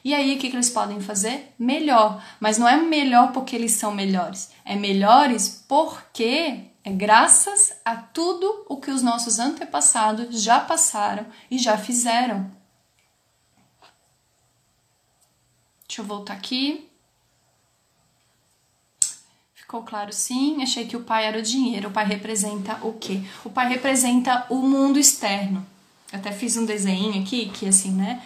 e aí, o que, que eles podem fazer? Melhor. Mas não é melhor porque eles são melhores. É melhores porque É graças a tudo o que os nossos antepassados já passaram e já fizeram. Deixa eu voltar aqui. Ficou claro sim? Achei que o pai era o dinheiro. O pai representa o quê? O pai representa o mundo externo. Até fiz um desenho aqui que assim, né?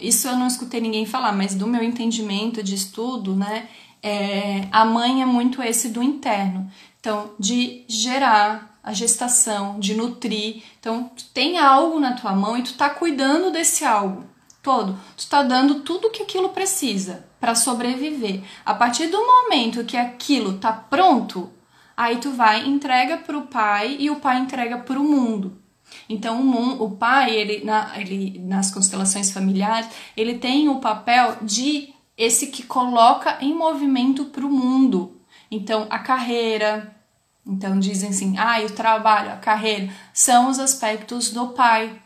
Isso eu não escutei ninguém falar, mas do meu entendimento de estudo, né? É, a mãe é muito esse do interno. Então, de gerar a gestação, de nutrir. Então, tem algo na tua mão e tu tá cuidando desse algo todo. Tu tá dando tudo que aquilo precisa para sobreviver. A partir do momento que aquilo tá pronto, aí tu vai entrega para o pai e o pai entrega para o mundo. Então o, mundo, o pai, ele, na, ele nas constelações familiares, ele tem o papel de esse que coloca em movimento para o mundo. Então a carreira, então dizem assim, ah, o trabalho, a carreira, são os aspectos do pai.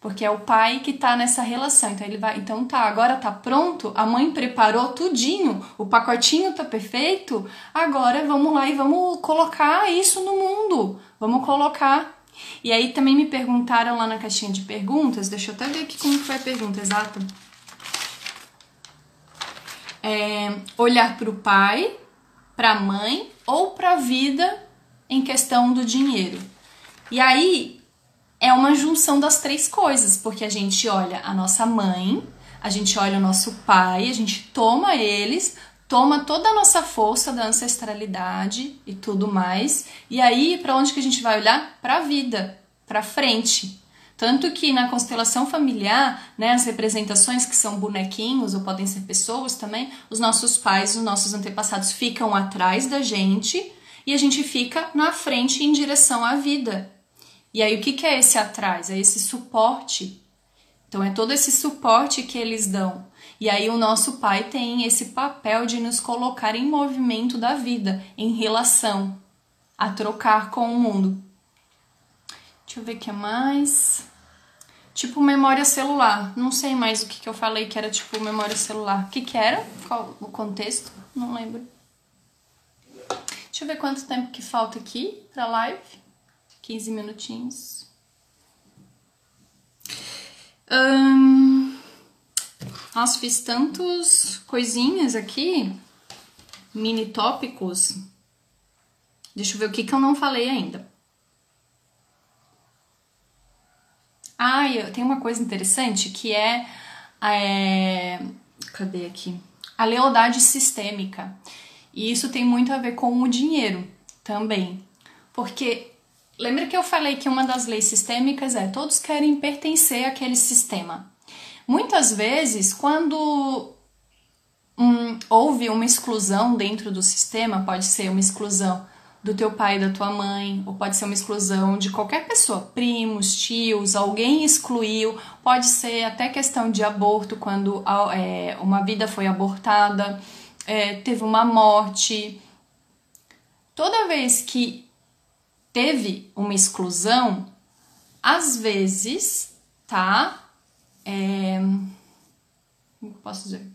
Porque é o pai que tá nessa relação. Então ele vai, então tá, agora tá pronto, a mãe preparou tudinho, o pacotinho tá perfeito. Agora vamos lá e vamos colocar isso no mundo. Vamos colocar. E aí também me perguntaram lá na caixinha de perguntas, deixa eu até ver aqui como foi a pergunta exata. É, olhar para o pai, para a mãe ou para a vida em questão do dinheiro. E aí é uma junção das três coisas, porque a gente olha a nossa mãe, a gente olha o nosso pai, a gente toma eles, toma toda a nossa força da ancestralidade e tudo mais, e aí para onde que a gente vai olhar? Para a vida, para frente. Tanto que na constelação familiar, né, as representações que são bonequinhos ou podem ser pessoas também, os nossos pais, os nossos antepassados ficam atrás da gente e a gente fica na frente em direção à vida. E aí, o que, que é esse atrás? É esse suporte. Então, é todo esse suporte que eles dão. E aí, o nosso pai tem esse papel de nos colocar em movimento da vida, em relação, a trocar com o mundo. Deixa eu ver o que mais. Tipo memória celular. Não sei mais o que, que eu falei que era tipo memória celular. O que, que era? Qual o contexto? Não lembro. Deixa eu ver quanto tempo que falta aqui pra live. 15 minutinhos. Hum, nossa, fiz tantos coisinhas aqui, mini tópicos. Deixa eu ver o que, que eu não falei ainda. Ah, tem uma coisa interessante que é, é. Cadê aqui? A lealdade sistêmica. E isso tem muito a ver com o dinheiro também. Porque Lembra que eu falei que uma das leis sistêmicas é todos querem pertencer àquele sistema. Muitas vezes, quando hum, houve uma exclusão dentro do sistema, pode ser uma exclusão do teu pai da tua mãe, ou pode ser uma exclusão de qualquer pessoa, primos, tios, alguém excluiu, pode ser até questão de aborto, quando é, uma vida foi abortada, é, teve uma morte. Toda vez que teve uma exclusão, às vezes, tá? É... Como posso dizer?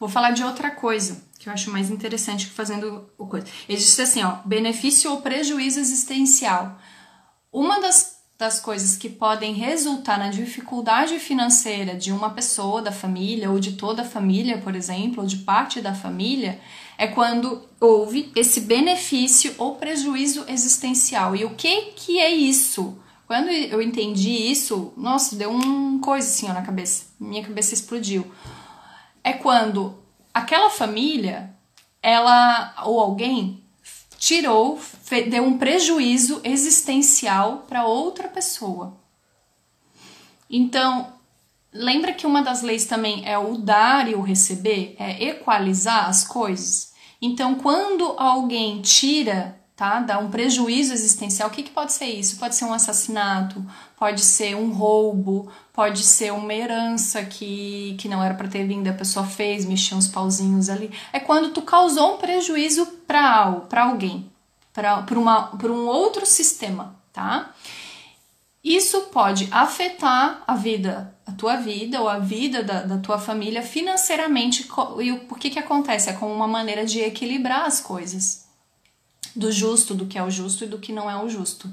Vou falar de outra coisa que eu acho mais interessante que fazendo o coisa. Existe assim, ó, benefício ou prejuízo existencial. Uma das das coisas que podem resultar na dificuldade financeira de uma pessoa da família ou de toda a família, por exemplo, ou de parte da família, é quando houve esse benefício ou prejuízo existencial. E o que que é isso? Quando eu entendi isso, nossa, deu um coisa assim ó, na cabeça. Minha cabeça explodiu. É quando aquela família, ela ou alguém tirou, deu um prejuízo existencial para outra pessoa. Então, lembra que uma das leis também é o dar e o receber, é equalizar as coisas. Então, quando alguém tira, tá, dá um prejuízo existencial, o que, que pode ser isso? Pode ser um assassinato, pode ser um roubo, pode ser uma herança que, que não era para ter vindo, a pessoa fez, mexeu uns pauzinhos ali. É quando tu causou um prejuízo para alguém, para um outro sistema, tá? Isso pode afetar a vida, a tua vida ou a vida da, da tua família financeiramente. E o que que acontece? É como uma maneira de equilibrar as coisas. Do justo, do que é o justo e do que não é o justo,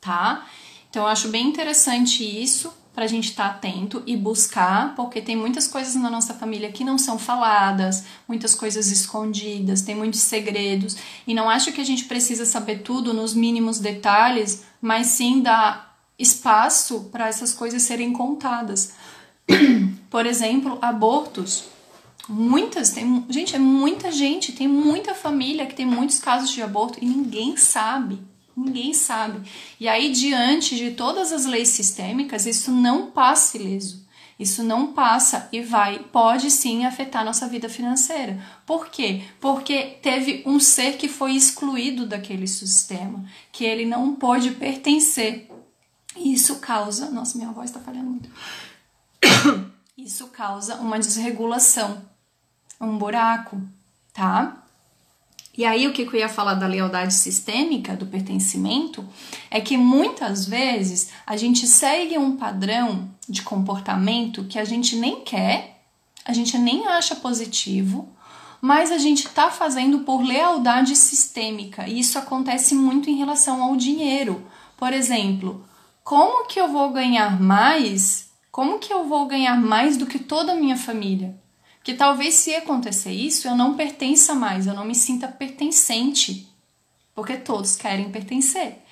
tá? Então eu acho bem interessante isso para a gente estar tá atento e buscar, porque tem muitas coisas na nossa família que não são faladas, muitas coisas escondidas, tem muitos segredos, e não acho que a gente precisa saber tudo nos mínimos detalhes, mas sim dar espaço para essas coisas serem contadas. Por exemplo, abortos. Muitas, tem, gente, é muita gente, tem muita família que tem muitos casos de aborto e ninguém sabe. Ninguém sabe. E aí, diante de todas as leis sistêmicas, isso não passa ileso. Isso não passa e vai, pode sim afetar nossa vida financeira. Por quê? Porque teve um ser que foi excluído daquele sistema, que ele não pôde pertencer. E isso causa. Nossa, minha voz está falhando muito. Isso causa uma desregulação, um buraco, tá? E aí, o que eu ia falar da lealdade sistêmica, do pertencimento, é que muitas vezes a gente segue um padrão de comportamento que a gente nem quer, a gente nem acha positivo, mas a gente está fazendo por lealdade sistêmica. E isso acontece muito em relação ao dinheiro. Por exemplo, como que eu vou ganhar mais? Como que eu vou ganhar mais do que toda a minha família? Que talvez se acontecer isso, eu não pertença mais, eu não me sinta pertencente, porque todos querem pertencer.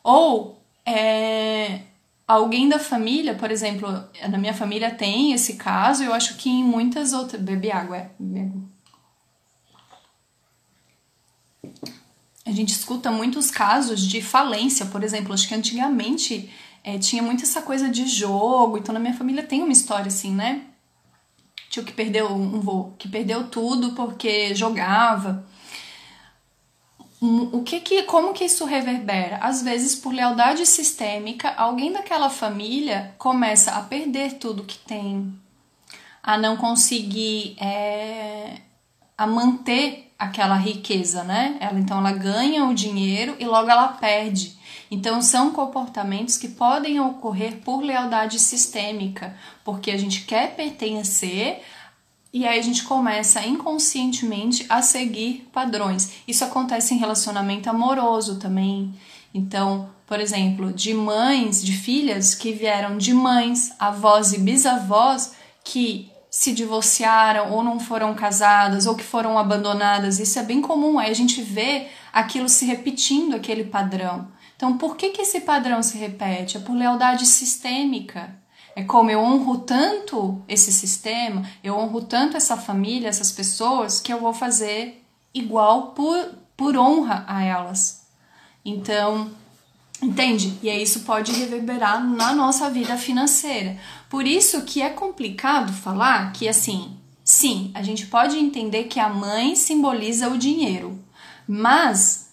Ou é, alguém da família, por exemplo, na minha família tem esse caso, eu acho que em muitas outras. Beber água, é. A gente escuta muitos casos de falência, por exemplo, acho que antigamente é, tinha muito essa coisa de jogo, então na minha família tem uma história assim, né? Tio que perdeu um voo, que perdeu tudo porque jogava. O que que, como que isso reverbera? Às vezes, por lealdade sistêmica, alguém daquela família começa a perder tudo que tem, a não conseguir é, a manter aquela riqueza, né? Ela então ela ganha o dinheiro e logo ela perde. Então, são comportamentos que podem ocorrer por lealdade sistêmica, porque a gente quer pertencer e aí a gente começa inconscientemente a seguir padrões. Isso acontece em relacionamento amoroso também. Então, por exemplo, de mães, de filhas que vieram de mães, avós e bisavós que se divorciaram ou não foram casadas ou que foram abandonadas. Isso é bem comum. Aí a gente vê aquilo se repetindo, aquele padrão. Então, por que, que esse padrão se repete? É por lealdade sistêmica. É como eu honro tanto esse sistema, eu honro tanto essa família, essas pessoas, que eu vou fazer igual por, por honra a elas. Então, entende? E aí isso pode reverberar na nossa vida financeira. Por isso que é complicado falar que, assim, sim, a gente pode entender que a mãe simboliza o dinheiro, mas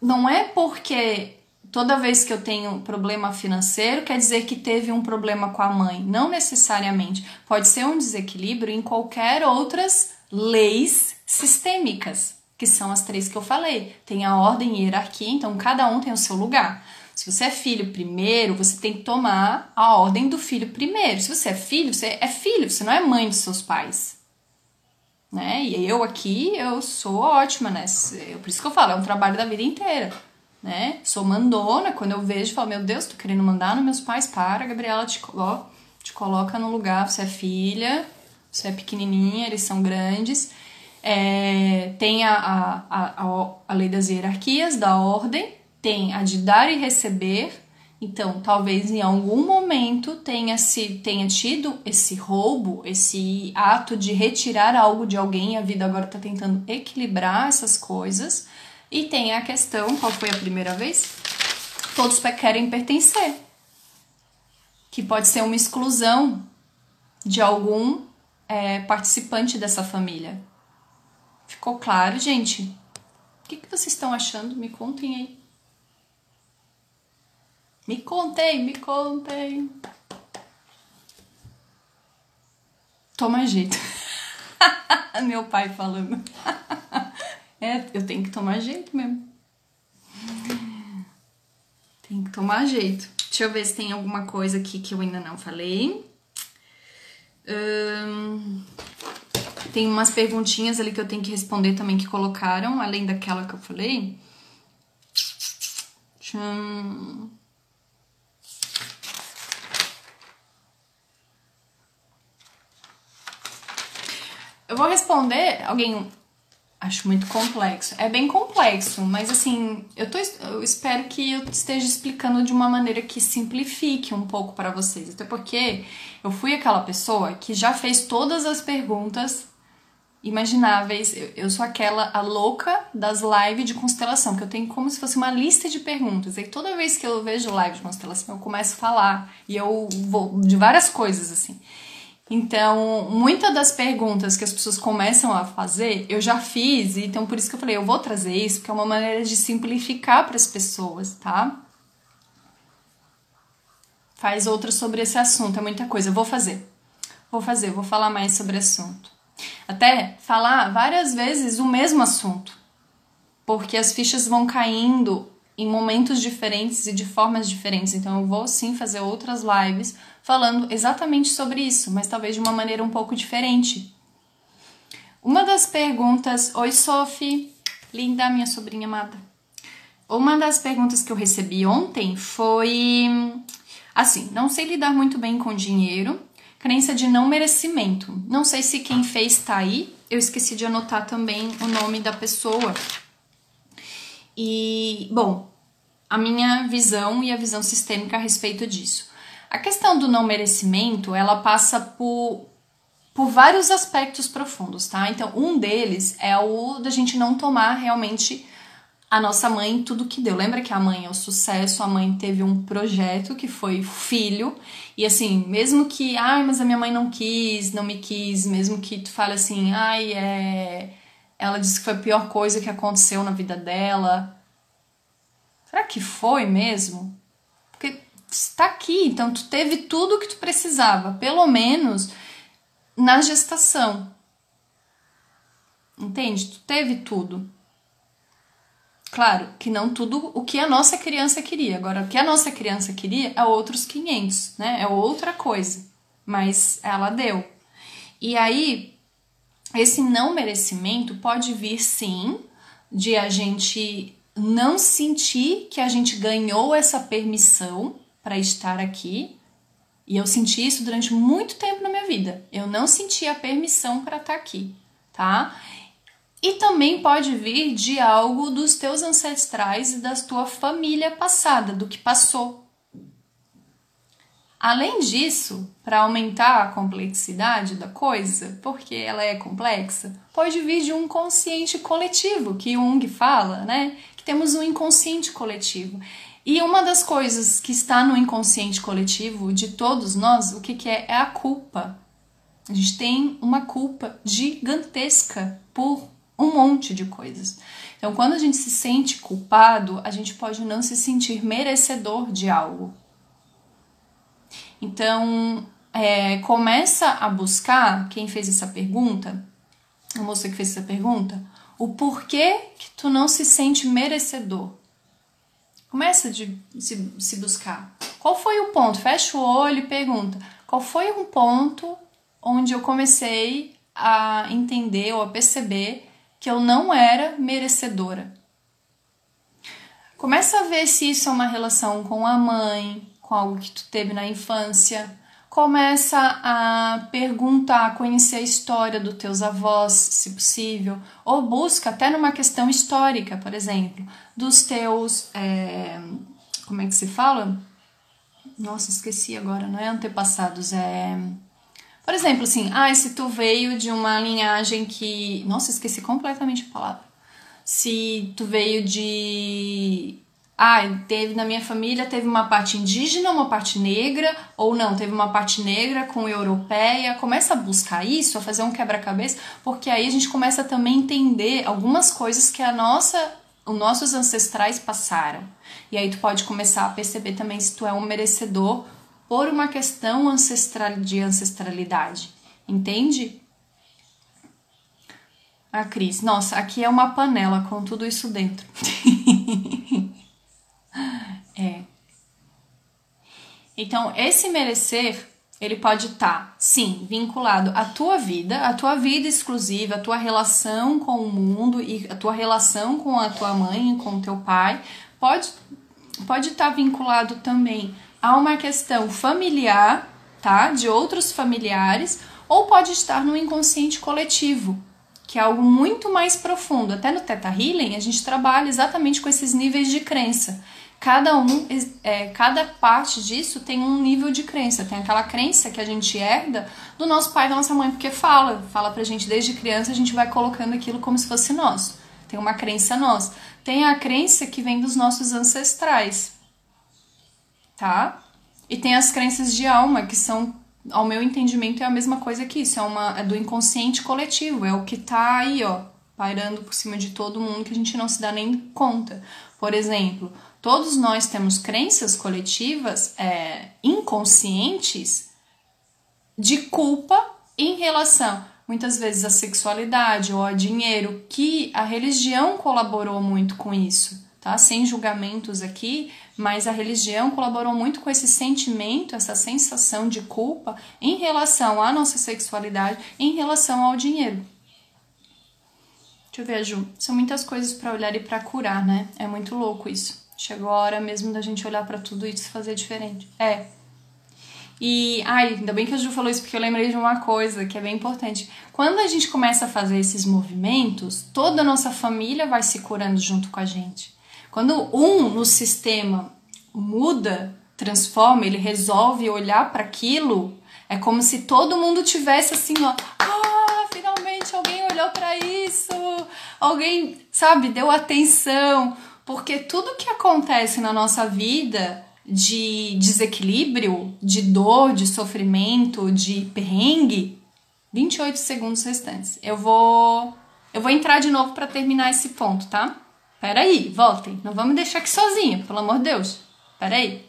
não é porque toda vez que eu tenho problema financeiro, quer dizer que teve um problema com a mãe. Não necessariamente. Pode ser um desequilíbrio em qualquer outras leis sistêmicas, que são as três que eu falei. Tem a ordem e hierarquia, então cada um tem o seu lugar. Se você é filho primeiro, você tem que tomar a ordem do filho primeiro. Se você é filho, você é filho, você não é mãe dos seus pais. Né? E eu aqui, eu sou ótima, né? Por isso que eu falo, é um trabalho da vida inteira né? Sou mandona, quando eu vejo, falo, meu Deus, tô querendo mandar nos meus pais, para, Gabriela, te, ó, te coloca no lugar, você é filha, você é pequenininha, eles são grandes. É, tem a, a, a, a lei das hierarquias, da ordem, tem a de dar e receber, então, talvez em algum momento tenha, se, tenha tido esse roubo, esse ato de retirar algo de alguém, a vida agora está tentando equilibrar essas coisas. E tem a questão, qual foi a primeira vez? Todos querem pertencer. Que pode ser uma exclusão de algum é, participante dessa família. Ficou claro, gente? O que, que vocês estão achando? Me contem aí. Me contem, me contem. Toma jeito. Meu pai falando. É, eu tenho que tomar jeito mesmo. Tem que tomar jeito. Deixa eu ver se tem alguma coisa aqui que eu ainda não falei. Hum, tem umas perguntinhas ali que eu tenho que responder também que colocaram, além daquela que eu falei. Tchum. Eu vou responder alguém. Acho muito complexo. É bem complexo, mas assim, eu, tô, eu espero que eu esteja explicando de uma maneira que simplifique um pouco para vocês. Até porque eu fui aquela pessoa que já fez todas as perguntas imagináveis. Eu, eu sou aquela a louca das lives de constelação, que eu tenho como se fosse uma lista de perguntas. E toda vez que eu vejo live de constelação, eu começo a falar e eu vou de várias coisas assim. Então, muitas das perguntas que as pessoas começam a fazer, eu já fiz, então por isso que eu falei, eu vou trazer isso, porque é uma maneira de simplificar para as pessoas, tá? Faz outra sobre esse assunto, é muita coisa. Eu vou fazer. Vou fazer, vou falar mais sobre o assunto. Até falar várias vezes o mesmo assunto. Porque as fichas vão caindo em momentos diferentes e de formas diferentes. Então eu vou sim fazer outras lives falando exatamente sobre isso, mas talvez de uma maneira um pouco diferente. Uma das perguntas, oi Sophie, linda minha sobrinha amada. Uma das perguntas que eu recebi ontem foi assim, não sei lidar muito bem com dinheiro, crença de não merecimento. Não sei se quem fez tá aí, eu esqueci de anotar também o nome da pessoa. E, bom, a minha visão e a visão sistêmica a respeito disso. A questão do não merecimento, ela passa por, por vários aspectos profundos, tá? Então, um deles é o da gente não tomar realmente a nossa mãe tudo que deu. Lembra que a mãe é o sucesso, a mãe teve um projeto que foi filho, e assim, mesmo que, ai, mas a minha mãe não quis, não me quis, mesmo que tu fale assim, ai, é. Ela disse que foi a pior coisa que aconteceu na vida dela. Será que foi mesmo? Porque está aqui, então tu teve tudo o que tu precisava, pelo menos na gestação. Entende? Tu teve tudo. Claro que não tudo o que a nossa criança queria. Agora, o que a nossa criança queria é outros 500, né? É outra coisa. Mas ela deu. E aí, esse não merecimento pode vir sim de a gente não sentir que a gente ganhou essa permissão para estar aqui. E eu senti isso durante muito tempo na minha vida. Eu não senti a permissão para estar aqui, tá? E também pode vir de algo dos teus ancestrais e da tua família passada, do que passou. Além disso, para aumentar a complexidade da coisa, porque ela é complexa, pode vir de um consciente coletivo, que Jung fala, né? Temos um inconsciente coletivo. E uma das coisas que está no inconsciente coletivo de todos nós, o que, que é? É a culpa. A gente tem uma culpa gigantesca por um monte de coisas. Então, quando a gente se sente culpado, a gente pode não se sentir merecedor de algo. Então, é, começa a buscar quem fez essa pergunta, a moça que fez essa pergunta, o porquê que tu não se sente merecedor. Começa de se, se buscar. Qual foi o ponto? Fecha o olho e pergunta: qual foi um ponto onde eu comecei a entender ou a perceber que eu não era merecedora? Começa a ver se isso é uma relação com a mãe, com algo que tu teve na infância, começa a perguntar, conhecer a história dos teus avós, se possível, ou busca até numa questão histórica, por exemplo, dos teus. É, como é que se fala? Nossa, esqueci agora, não é antepassados, é. Por exemplo, assim, ah, se tu veio de uma linhagem que. Nossa, esqueci completamente a palavra. Se tu veio de ah, teve na minha família teve uma parte indígena, uma parte negra, ou não, teve uma parte negra com europeia. Começa a buscar isso, a fazer um quebra-cabeça, porque aí a gente começa também a entender algumas coisas que a nossa, os nossos ancestrais passaram. E aí tu pode começar a perceber também se tu é um merecedor por uma questão ancestral de ancestralidade. Entende? A Cris, nossa, aqui é uma panela com tudo isso dentro. É. Então, esse merecer, ele pode estar, tá, sim, vinculado à tua vida, à tua vida exclusiva, à tua relação com o mundo e a tua relação com a tua mãe, com o teu pai. Pode pode estar vinculado também a uma questão familiar, tá? De outros familiares, ou pode estar no inconsciente coletivo, que é algo muito mais profundo. Até no Theta Healing, a gente trabalha exatamente com esses níveis de crença. Cada um, é, cada parte disso tem um nível de crença. Tem aquela crença que a gente herda do nosso pai e da nossa mãe, porque fala, fala pra gente desde criança, a gente vai colocando aquilo como se fosse nosso. Tem uma crença nossa. Tem a crença que vem dos nossos ancestrais, tá? E tem as crenças de alma, que são, ao meu entendimento, é a mesma coisa que isso. É, uma, é do inconsciente coletivo, é o que tá aí, ó, pairando por cima de todo mundo que a gente não se dá nem conta. Por exemplo, todos nós temos crenças coletivas é, inconscientes de culpa em relação muitas vezes a sexualidade ou a dinheiro, que a religião colaborou muito com isso, tá? Sem julgamentos aqui, mas a religião colaborou muito com esse sentimento, essa sensação de culpa em relação à nossa sexualidade, em relação ao dinheiro. Deixa eu ver, Ju. São muitas coisas para olhar e para curar, né? É muito louco isso. Chegou a hora mesmo da gente olhar para tudo e se fazer diferente. É, e, ai, ainda bem que a Ju falou isso porque eu lembrei de uma coisa que é bem importante. Quando a gente começa a fazer esses movimentos, toda a nossa família vai se curando junto com a gente. Quando um no sistema muda, transforma, ele resolve olhar para aquilo, é como se todo mundo tivesse assim, ó, ah, finalmente alguém olhou para isso. Alguém, sabe, deu atenção, porque tudo que acontece na nossa vida de desequilíbrio, de dor, de sofrimento, de perrengue, 28 segundos restantes. Eu vou eu vou entrar de novo para terminar esse ponto, tá? Pera aí, voltem. Não vamos deixar aqui sozinha, pelo amor de Deus. Pera aí.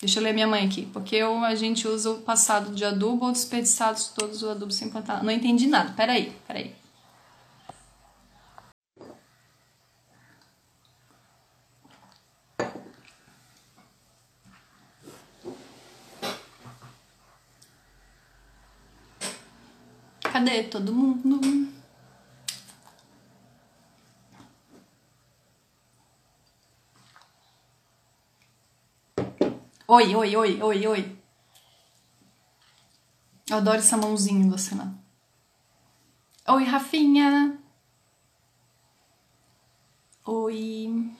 Deixa eu ler minha mãe aqui, porque eu, a gente usa o passado de adubo ou desperdiçados todos o adubo sem plantar. Não entendi nada. Pera aí, Cadê todo mundo? Oi, oi, oi, oi, oi. Eu adoro essa mãozinha do Senado. Oi, Rafinha. Oi.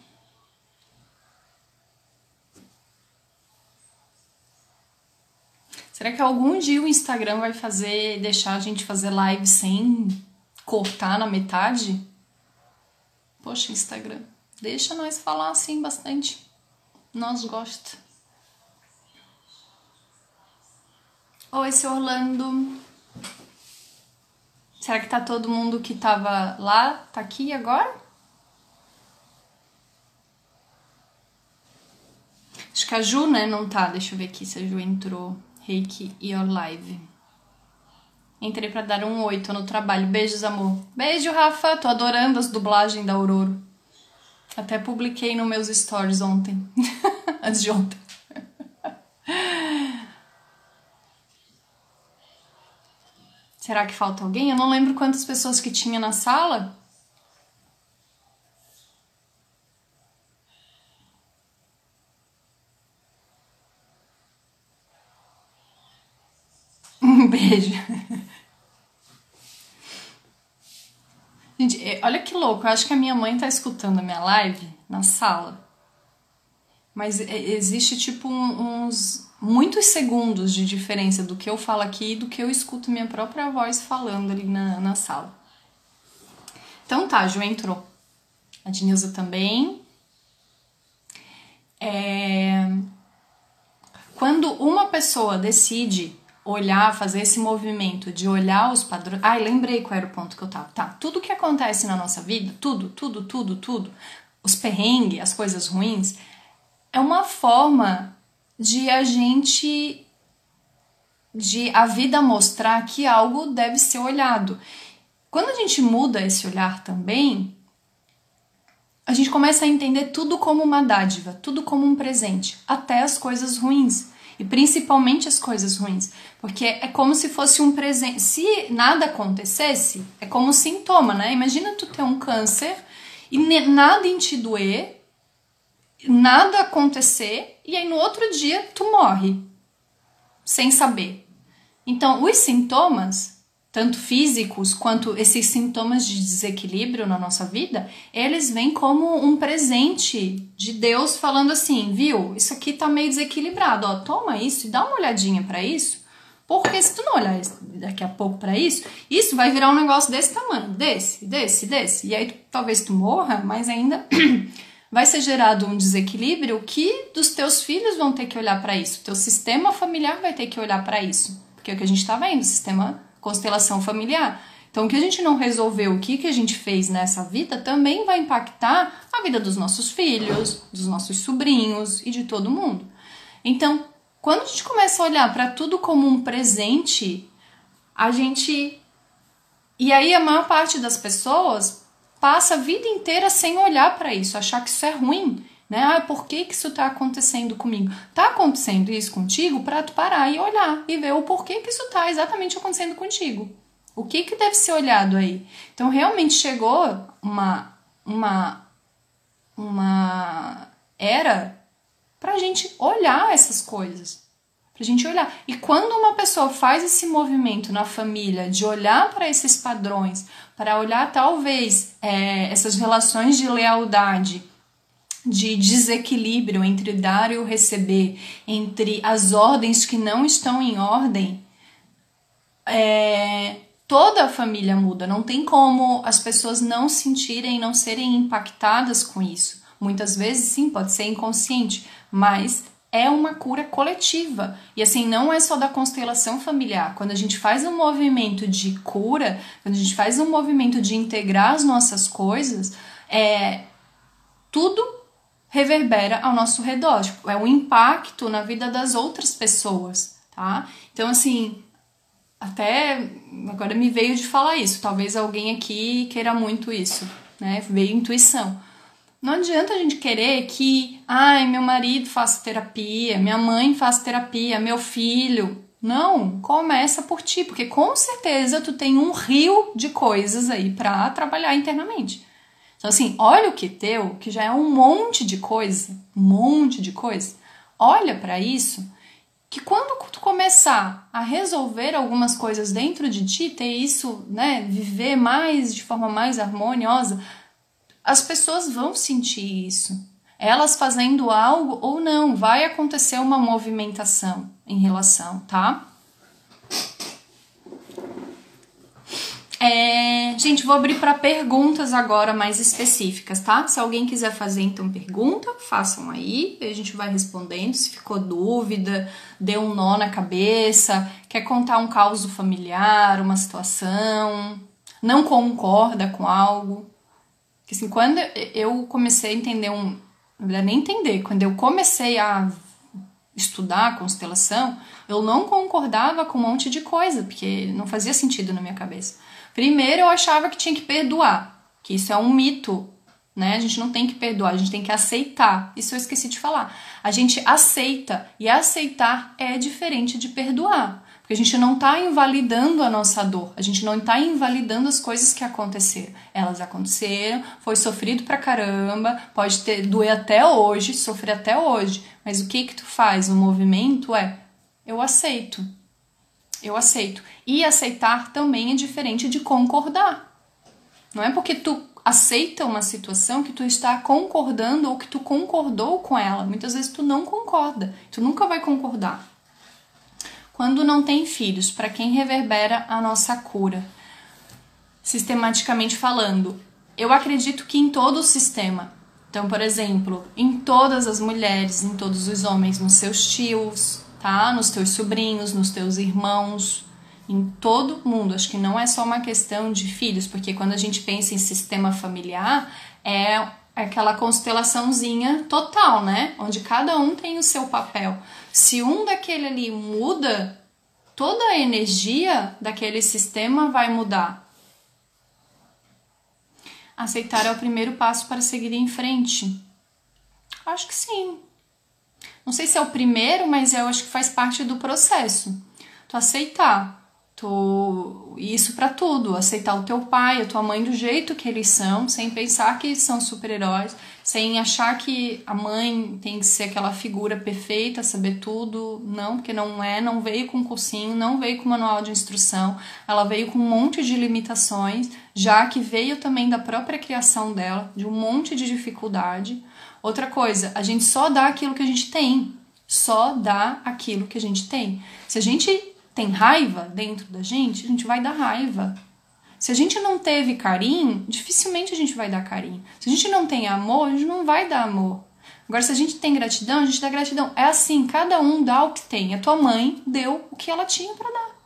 Será que algum dia o Instagram vai fazer, deixar a gente fazer live sem cortar na metade? Poxa, Instagram, deixa nós falar assim bastante. Nós gosta. Oi, seu Orlando. Será que tá todo mundo que tava lá, tá aqui agora? Acho que a Ju, né, não tá. Deixa eu ver aqui se a Ju entrou. Reiki Your Live. Entrei para dar um oi, tô no trabalho. Beijos, amor. Beijo, Rafa. Tô adorando as dublagens da Aurora. Até publiquei nos meus stories ontem. Antes de ontem. Será que falta alguém? Eu não lembro quantas pessoas que tinha na sala. Um beijo. Olha que louco. Eu acho que a minha mãe tá escutando a minha live na sala. Mas existe tipo uns muitos segundos de diferença do que eu falo aqui e do que eu escuto minha própria voz falando ali na, na sala. Então tá, Ju entrou. A Dinilza também. É... Quando uma pessoa decide olhar, fazer esse movimento de olhar os padrões. Ai, lembrei qual era o ponto que eu tava. Tá, tudo que acontece na nossa vida, tudo, tudo, tudo, tudo, os perrengues, as coisas ruins, é uma forma de a gente de a vida mostrar que algo deve ser olhado. Quando a gente muda esse olhar também, a gente começa a entender tudo como uma dádiva, tudo como um presente, até as coisas ruins e principalmente as coisas ruins, porque é como se fosse um presente. Se nada acontecesse, é como um sintoma, né? Imagina tu ter um câncer e nada em te doer nada acontecer e aí no outro dia tu morre sem saber. Então, os sintomas, tanto físicos quanto esses sintomas de desequilíbrio na nossa vida, eles vêm como um presente de Deus falando assim, viu? Isso aqui tá meio desequilibrado, ó, toma isso e dá uma olhadinha para isso. Porque se tu não olhar daqui a pouco para isso, isso vai virar um negócio desse tamanho, desse, desse, desse. E aí tu, talvez tu morra, mas ainda vai ser gerado um desequilíbrio que dos teus filhos vão ter que olhar para isso, teu sistema familiar vai ter que olhar para isso, porque é o que a gente está vendo, sistema constelação familiar. Então, o que a gente não resolveu, o que, que a gente fez nessa vida, também vai impactar a vida dos nossos filhos, dos nossos sobrinhos e de todo mundo. Então, quando a gente começa a olhar para tudo como um presente, a gente. E aí, a maior parte das pessoas passa a vida inteira sem olhar para isso, achar que isso é ruim, né? Ah, por que, que isso está acontecendo comigo? Tá acontecendo isso contigo para tu parar e olhar e ver o porquê que isso está exatamente acontecendo contigo. O que que deve ser olhado aí? Então realmente chegou uma uma uma era para a gente olhar essas coisas pra gente olhar. E quando uma pessoa faz esse movimento na família de olhar para esses padrões, para olhar talvez é, essas relações de lealdade, de desequilíbrio entre dar e o receber, entre as ordens que não estão em ordem, é, toda a família muda. Não tem como as pessoas não sentirem, não serem impactadas com isso. Muitas vezes, sim, pode ser inconsciente, mas é uma cura coletiva. E assim, não é só da constelação familiar. Quando a gente faz um movimento de cura, quando a gente faz um movimento de integrar as nossas coisas, é tudo reverbera ao nosso redor. Tipo, é um impacto na vida das outras pessoas, tá? Então, assim, até agora me veio de falar isso. Talvez alguém aqui queira muito isso, né? Veio intuição. Não adianta a gente querer que, ai, meu marido faça terapia, minha mãe faça terapia, meu filho. Não, começa por ti, porque com certeza tu tem um rio de coisas aí para trabalhar internamente. Então, assim, olha o que teu, que já é um monte de coisa, um monte de coisa. Olha para isso, que quando tu começar a resolver algumas coisas dentro de ti, ter isso, né, viver mais de forma mais harmoniosa, as pessoas vão sentir isso. Elas fazendo algo ou não, vai acontecer uma movimentação em relação, tá? É, gente, vou abrir para perguntas agora mais específicas, tá? Se alguém quiser fazer então pergunta, façam aí, a gente vai respondendo. Se ficou dúvida, deu um nó na cabeça, quer contar um caos familiar, uma situação, não concorda com algo, que assim, quando eu comecei a entender um. Na verdade, nem entender, quando eu comecei a estudar constelação, eu não concordava com um monte de coisa, porque não fazia sentido na minha cabeça. Primeiro, eu achava que tinha que perdoar, que isso é um mito, né? A gente não tem que perdoar, a gente tem que aceitar. Isso eu esqueci de falar. A gente aceita, e aceitar é diferente de perdoar. Porque a gente não está invalidando a nossa dor, a gente não está invalidando as coisas que aconteceram. Elas aconteceram, foi sofrido pra caramba, pode ter doer até hoje, sofrer até hoje. Mas o que que tu faz? O movimento é eu aceito. Eu aceito. E aceitar também é diferente de concordar. Não é porque tu aceita uma situação que tu está concordando ou que tu concordou com ela. Muitas vezes tu não concorda. Tu nunca vai concordar. Quando não tem filhos, para quem reverbera a nossa cura? Sistematicamente falando, eu acredito que em todo o sistema. Então, por exemplo, em todas as mulheres, em todos os homens, nos seus tios, tá? Nos teus sobrinhos, nos teus irmãos, em todo mundo. Acho que não é só uma questão de filhos, porque quando a gente pensa em sistema familiar, é aquela constelaçãozinha total, né? Onde cada um tem o seu papel. Se um daquele ali muda, toda a energia daquele sistema vai mudar. Aceitar é o primeiro passo para seguir em frente. Acho que sim. Não sei se é o primeiro, mas eu acho que faz parte do processo. Tu aceitar Tu, isso para tudo, aceitar o teu pai, a tua mãe do jeito que eles são, sem pensar que eles são super-heróis, sem achar que a mãe tem que ser aquela figura perfeita, saber tudo. Não, porque não é, não veio com cursinho, não veio com manual de instrução, ela veio com um monte de limitações, já que veio também da própria criação dela, de um monte de dificuldade. Outra coisa, a gente só dá aquilo que a gente tem. Só dá aquilo que a gente tem. Se a gente tem raiva dentro da gente, a gente vai dar raiva. Se a gente não teve carinho, dificilmente a gente vai dar carinho. Se a gente não tem amor, a gente não vai dar amor. Agora, se a gente tem gratidão, a gente dá gratidão. É assim, cada um dá o que tem. A tua mãe deu o que ela tinha para dar.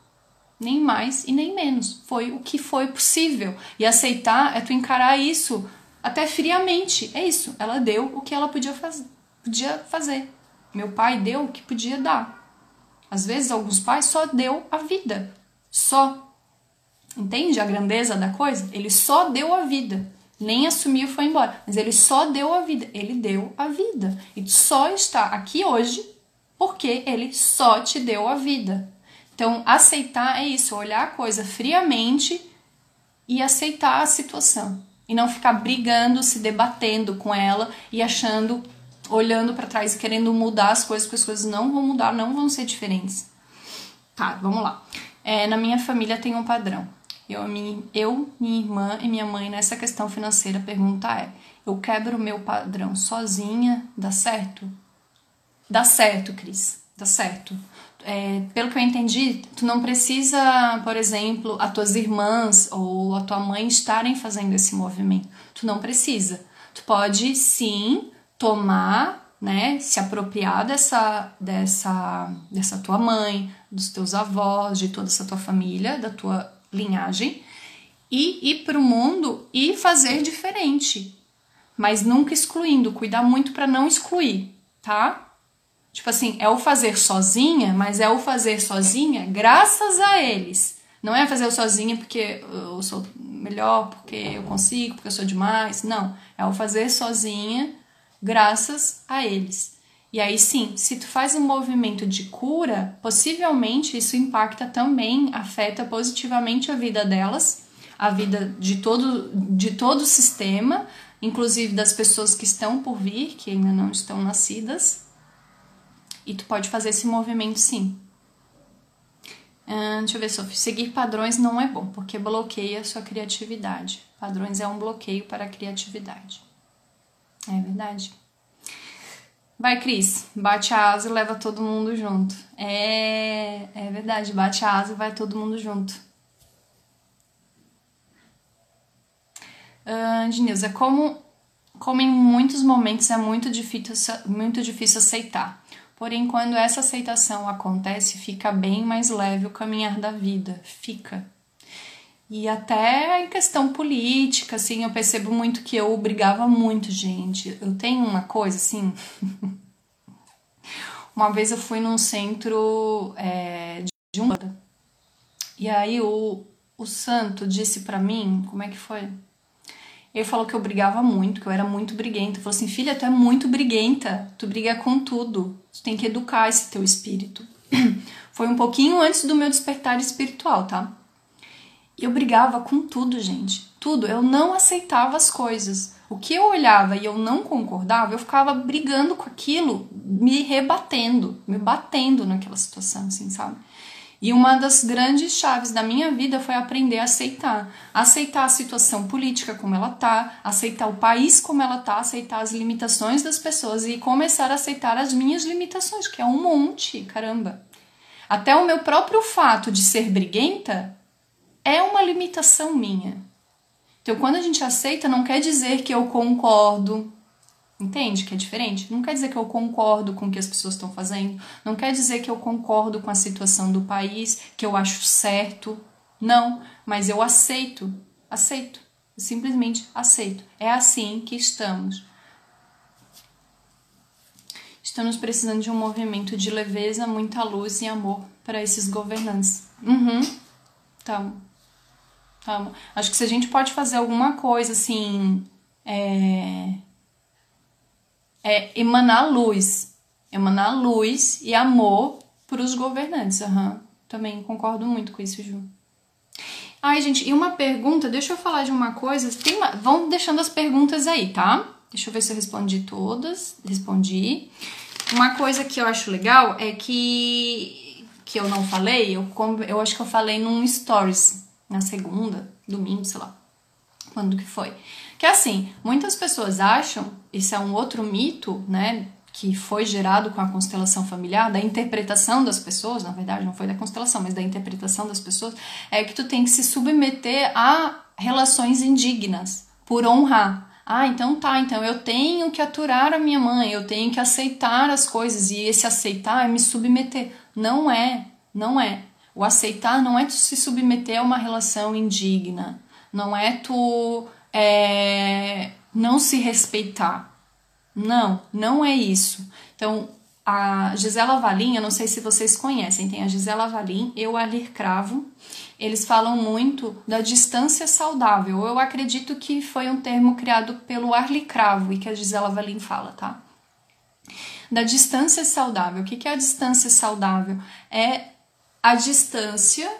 Nem mais e nem menos. Foi o que foi possível. E aceitar é tu encarar isso até friamente. É isso. Ela deu o que ela podia, faz podia fazer. Meu pai deu o que podia dar. Às vezes, alguns pais só deu a vida. Só. Entende a grandeza da coisa? Ele só deu a vida. Nem assumiu e foi embora. Mas ele só deu a vida. Ele deu a vida. E só está aqui hoje porque ele só te deu a vida. Então, aceitar é isso, olhar a coisa friamente e aceitar a situação. E não ficar brigando, se debatendo com ela e achando olhando para trás e querendo mudar as coisas, porque as coisas não vão mudar, não vão ser diferentes. Tá, vamos lá. É, na minha família tem um padrão. Eu minha, eu, minha irmã e minha mãe, nessa questão financeira, a pergunta é: eu quebro o meu padrão sozinha? Dá certo? Dá certo, Cris. Dá certo. É, pelo que eu entendi, tu não precisa, por exemplo, as tuas irmãs ou a tua mãe estarem fazendo esse movimento. Tu não precisa. Tu pode sim tomar, né, se apropriar dessa, dessa, dessa tua mãe, dos teus avós, de toda essa tua família, da tua linhagem, e ir para o mundo e fazer diferente, mas nunca excluindo, cuidar muito para não excluir, tá? Tipo assim, é o fazer sozinha, mas é o fazer sozinha graças a eles. Não é fazer sozinha porque eu sou melhor, porque eu consigo, porque eu sou demais. Não. É o fazer sozinha graças a eles. E aí sim, se tu faz um movimento de cura, possivelmente isso impacta também, afeta positivamente a vida delas, a vida de todo, de todo o sistema, inclusive das pessoas que estão por vir, que ainda não estão nascidas. E tu pode fazer esse movimento sim. deixa eu ver, Sofia. Seguir padrões não é bom, porque bloqueia a sua criatividade. Padrões é um bloqueio para a criatividade. É verdade. Vai, Cris, bate a asa e leva todo mundo junto. É, é verdade, bate a asa e vai todo mundo junto. Uh, como, como em muitos momentos é muito difícil, muito difícil aceitar. Porém, quando essa aceitação acontece, fica bem mais leve o caminhar da vida. Fica. E até em questão política, assim, eu percebo muito que eu brigava muito, gente. Eu tenho uma coisa, assim. uma vez eu fui num centro é, de Umbanda. E aí o, o santo disse para mim, como é que foi? Ele falou que eu brigava muito, que eu era muito briguenta. Falou assim: filha, tu é muito briguenta, tu briga com tudo, tu tem que educar esse teu espírito. Foi um pouquinho antes do meu despertar espiritual, tá? eu brigava com tudo, gente. Tudo. Eu não aceitava as coisas. O que eu olhava e eu não concordava, eu ficava brigando com aquilo, me rebatendo, me batendo naquela situação, assim, sabe? E uma das grandes chaves da minha vida foi aprender a aceitar. Aceitar a situação política como ela tá, aceitar o país como ela tá, aceitar as limitações das pessoas e começar a aceitar as minhas limitações, que é um monte, caramba. Até o meu próprio fato de ser briguenta é uma limitação minha. Então, quando a gente aceita, não quer dizer que eu concordo. Entende que é diferente? Não quer dizer que eu concordo com o que as pessoas estão fazendo. Não quer dizer que eu concordo com a situação do país, que eu acho certo. Não, mas eu aceito. Aceito. Simplesmente aceito. É assim que estamos. Estamos precisando de um movimento de leveza, muita luz e amor para esses governantes. Uhum. Então, Amo. Acho que se a gente pode fazer alguma coisa assim. É, é emanar luz. Emanar luz e amor para os governantes. Uhum. Também concordo muito com isso, Ju. Ai, gente, e uma pergunta, deixa eu falar de uma coisa. Uma, vão deixando as perguntas aí, tá? Deixa eu ver se eu respondi todas. Respondi. Uma coisa que eu acho legal é que que eu não falei, eu, eu acho que eu falei num stories na segunda, domingo, sei lá. Quando que foi? Que assim, muitas pessoas acham, isso é um outro mito, né? que foi gerado com a constelação familiar, da interpretação das pessoas, na verdade não foi da constelação, mas da interpretação das pessoas, é que tu tem que se submeter a relações indignas por honrar. Ah, então tá, então eu tenho que aturar a minha mãe, eu tenho que aceitar as coisas, e esse aceitar é me submeter. Não é, não é. O aceitar não é tu se submeter a uma relação indigna, não é tu é, não se respeitar não, não é isso. Então, a Gisela Valim, eu não sei se vocês conhecem, tem a Gisela Valim e o Alir Cravo. Eles falam muito da distância saudável. Eu acredito que foi um termo criado pelo Arli Cravo e que a Gisela Valim fala, tá? Da distância saudável. O que é a distância saudável? É a distância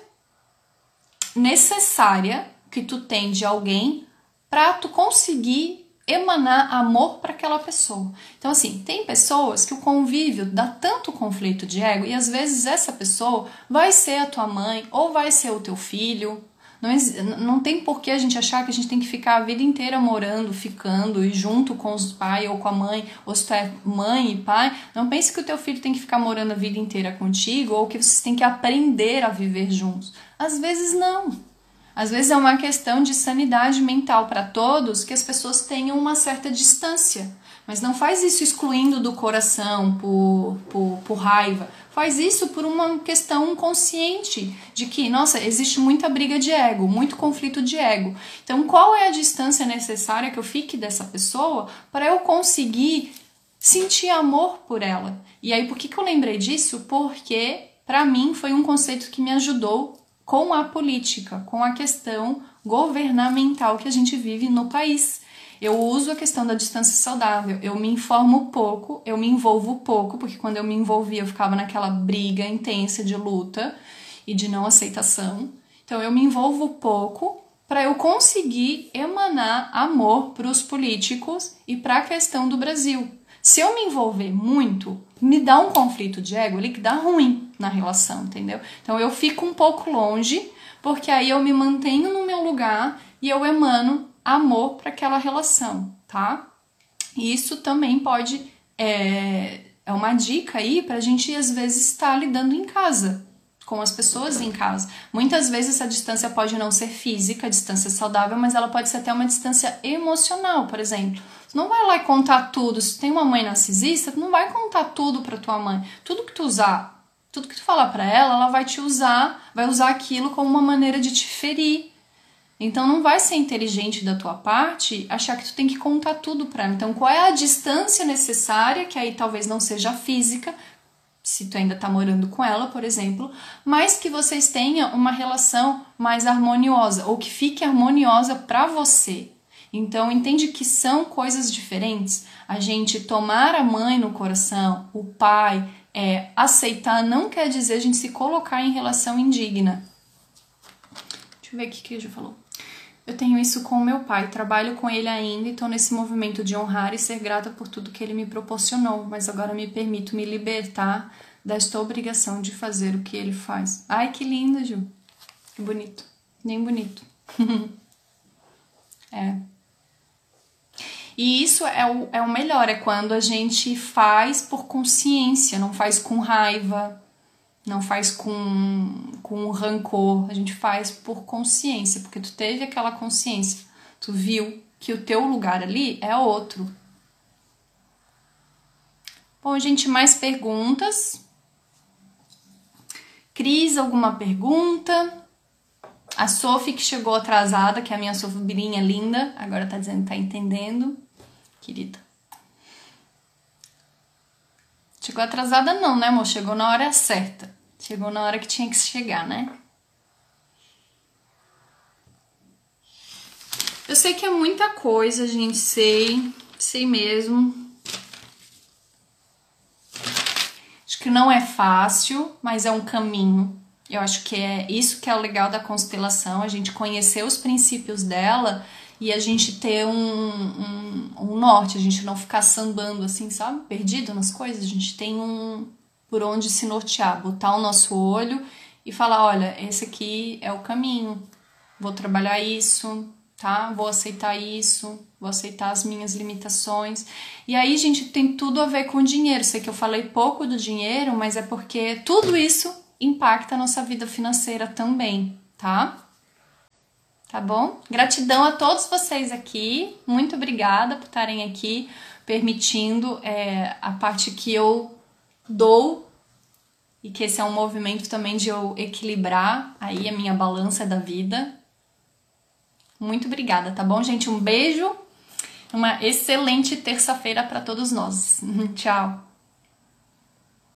necessária que tu tem de alguém para tu conseguir emanar amor para aquela pessoa. Então, assim, tem pessoas que o convívio dá tanto conflito de ego e às vezes essa pessoa vai ser a tua mãe ou vai ser o teu filho. Não, não tem por que a gente achar que a gente tem que ficar a vida inteira morando, ficando e junto com os pais ou com a mãe, ou se tu é mãe e pai. Não pense que o teu filho tem que ficar morando a vida inteira contigo ou que vocês têm que aprender a viver juntos. Às vezes não. Às vezes é uma questão de sanidade mental para todos que as pessoas tenham uma certa distância. Mas não faz isso excluindo do coração por, por, por raiva. Faz isso por uma questão consciente de que, nossa, existe muita briga de ego, muito conflito de ego. Então, qual é a distância necessária que eu fique dessa pessoa para eu conseguir sentir amor por ela? E aí, por que, que eu lembrei disso? Porque, para mim, foi um conceito que me ajudou com a política, com a questão governamental que a gente vive no país. Eu uso a questão da distância saudável, eu me informo pouco, eu me envolvo pouco, porque quando eu me envolvia eu ficava naquela briga intensa de luta e de não aceitação. Então eu me envolvo pouco para eu conseguir emanar amor para os políticos e para a questão do Brasil. Se eu me envolver muito, me dá um conflito de ego ali que dá ruim na relação, entendeu? Então eu fico um pouco longe, porque aí eu me mantenho no meu lugar e eu emano amor para aquela relação, tá? E isso também pode é, é uma dica aí para a gente às vezes estar lidando em casa, com as pessoas em casa. Muitas vezes essa distância pode não ser física, distância saudável, mas ela pode ser até uma distância emocional, por exemplo. Tu não vai lá e contar tudo. Se tem uma mãe narcisista, tu não vai contar tudo para tua mãe. Tudo que tu usar, tudo que tu falar para ela, ela vai te usar, vai usar aquilo como uma maneira de te ferir. Então não vai ser inteligente da tua parte achar que tu tem que contar tudo para ela. Então qual é a distância necessária, que aí talvez não seja física, se tu ainda tá morando com ela, por exemplo, mas que vocês tenham uma relação mais harmoniosa ou que fique harmoniosa para você. Então, entende que são coisas diferentes. A gente tomar a mãe no coração, o pai, é, aceitar não quer dizer a gente se colocar em relação indigna. Deixa eu ver o que a Ju falou. Eu tenho isso com meu pai, trabalho com ele ainda e estou nesse movimento de honrar e ser grata por tudo que ele me proporcionou, mas agora me permito me libertar desta obrigação de fazer o que ele faz. Ai, que linda, Ju. Que bonito. Nem bonito. é. E isso é o, é o melhor, é quando a gente faz por consciência, não faz com raiva, não faz com, com rancor, a gente faz por consciência, porque tu teve aquela consciência, tu viu que o teu lugar ali é outro. Bom, gente, mais perguntas? Cris, alguma pergunta? A Sophie, que chegou atrasada, que é a minha sobrinha linda, agora tá dizendo que tá entendendo. Querida. Chegou atrasada não, né, amor? Chegou na hora certa. Chegou na hora que tinha que chegar, né? Eu sei que é muita coisa, gente, sei, sei mesmo. Acho que não é fácil, mas é um caminho. Eu acho que é isso que é o legal da constelação, a gente conhecer os princípios dela e a gente ter um, um, um norte, a gente não ficar sambando assim, sabe? Perdido nas coisas, a gente tem um por onde se nortear, botar o nosso olho e falar: olha, esse aqui é o caminho, vou trabalhar isso, tá? Vou aceitar isso, vou aceitar as minhas limitações. E aí, gente, tem tudo a ver com dinheiro. Sei que eu falei pouco do dinheiro, mas é porque tudo isso impacta a nossa vida financeira também, tá? Tá bom? Gratidão a todos vocês aqui. Muito obrigada por estarem aqui, permitindo é, a parte que eu dou e que esse é um movimento também de eu equilibrar aí a minha balança da vida. Muito obrigada, tá bom, gente? Um beijo. Uma excelente terça-feira para todos nós. Tchau.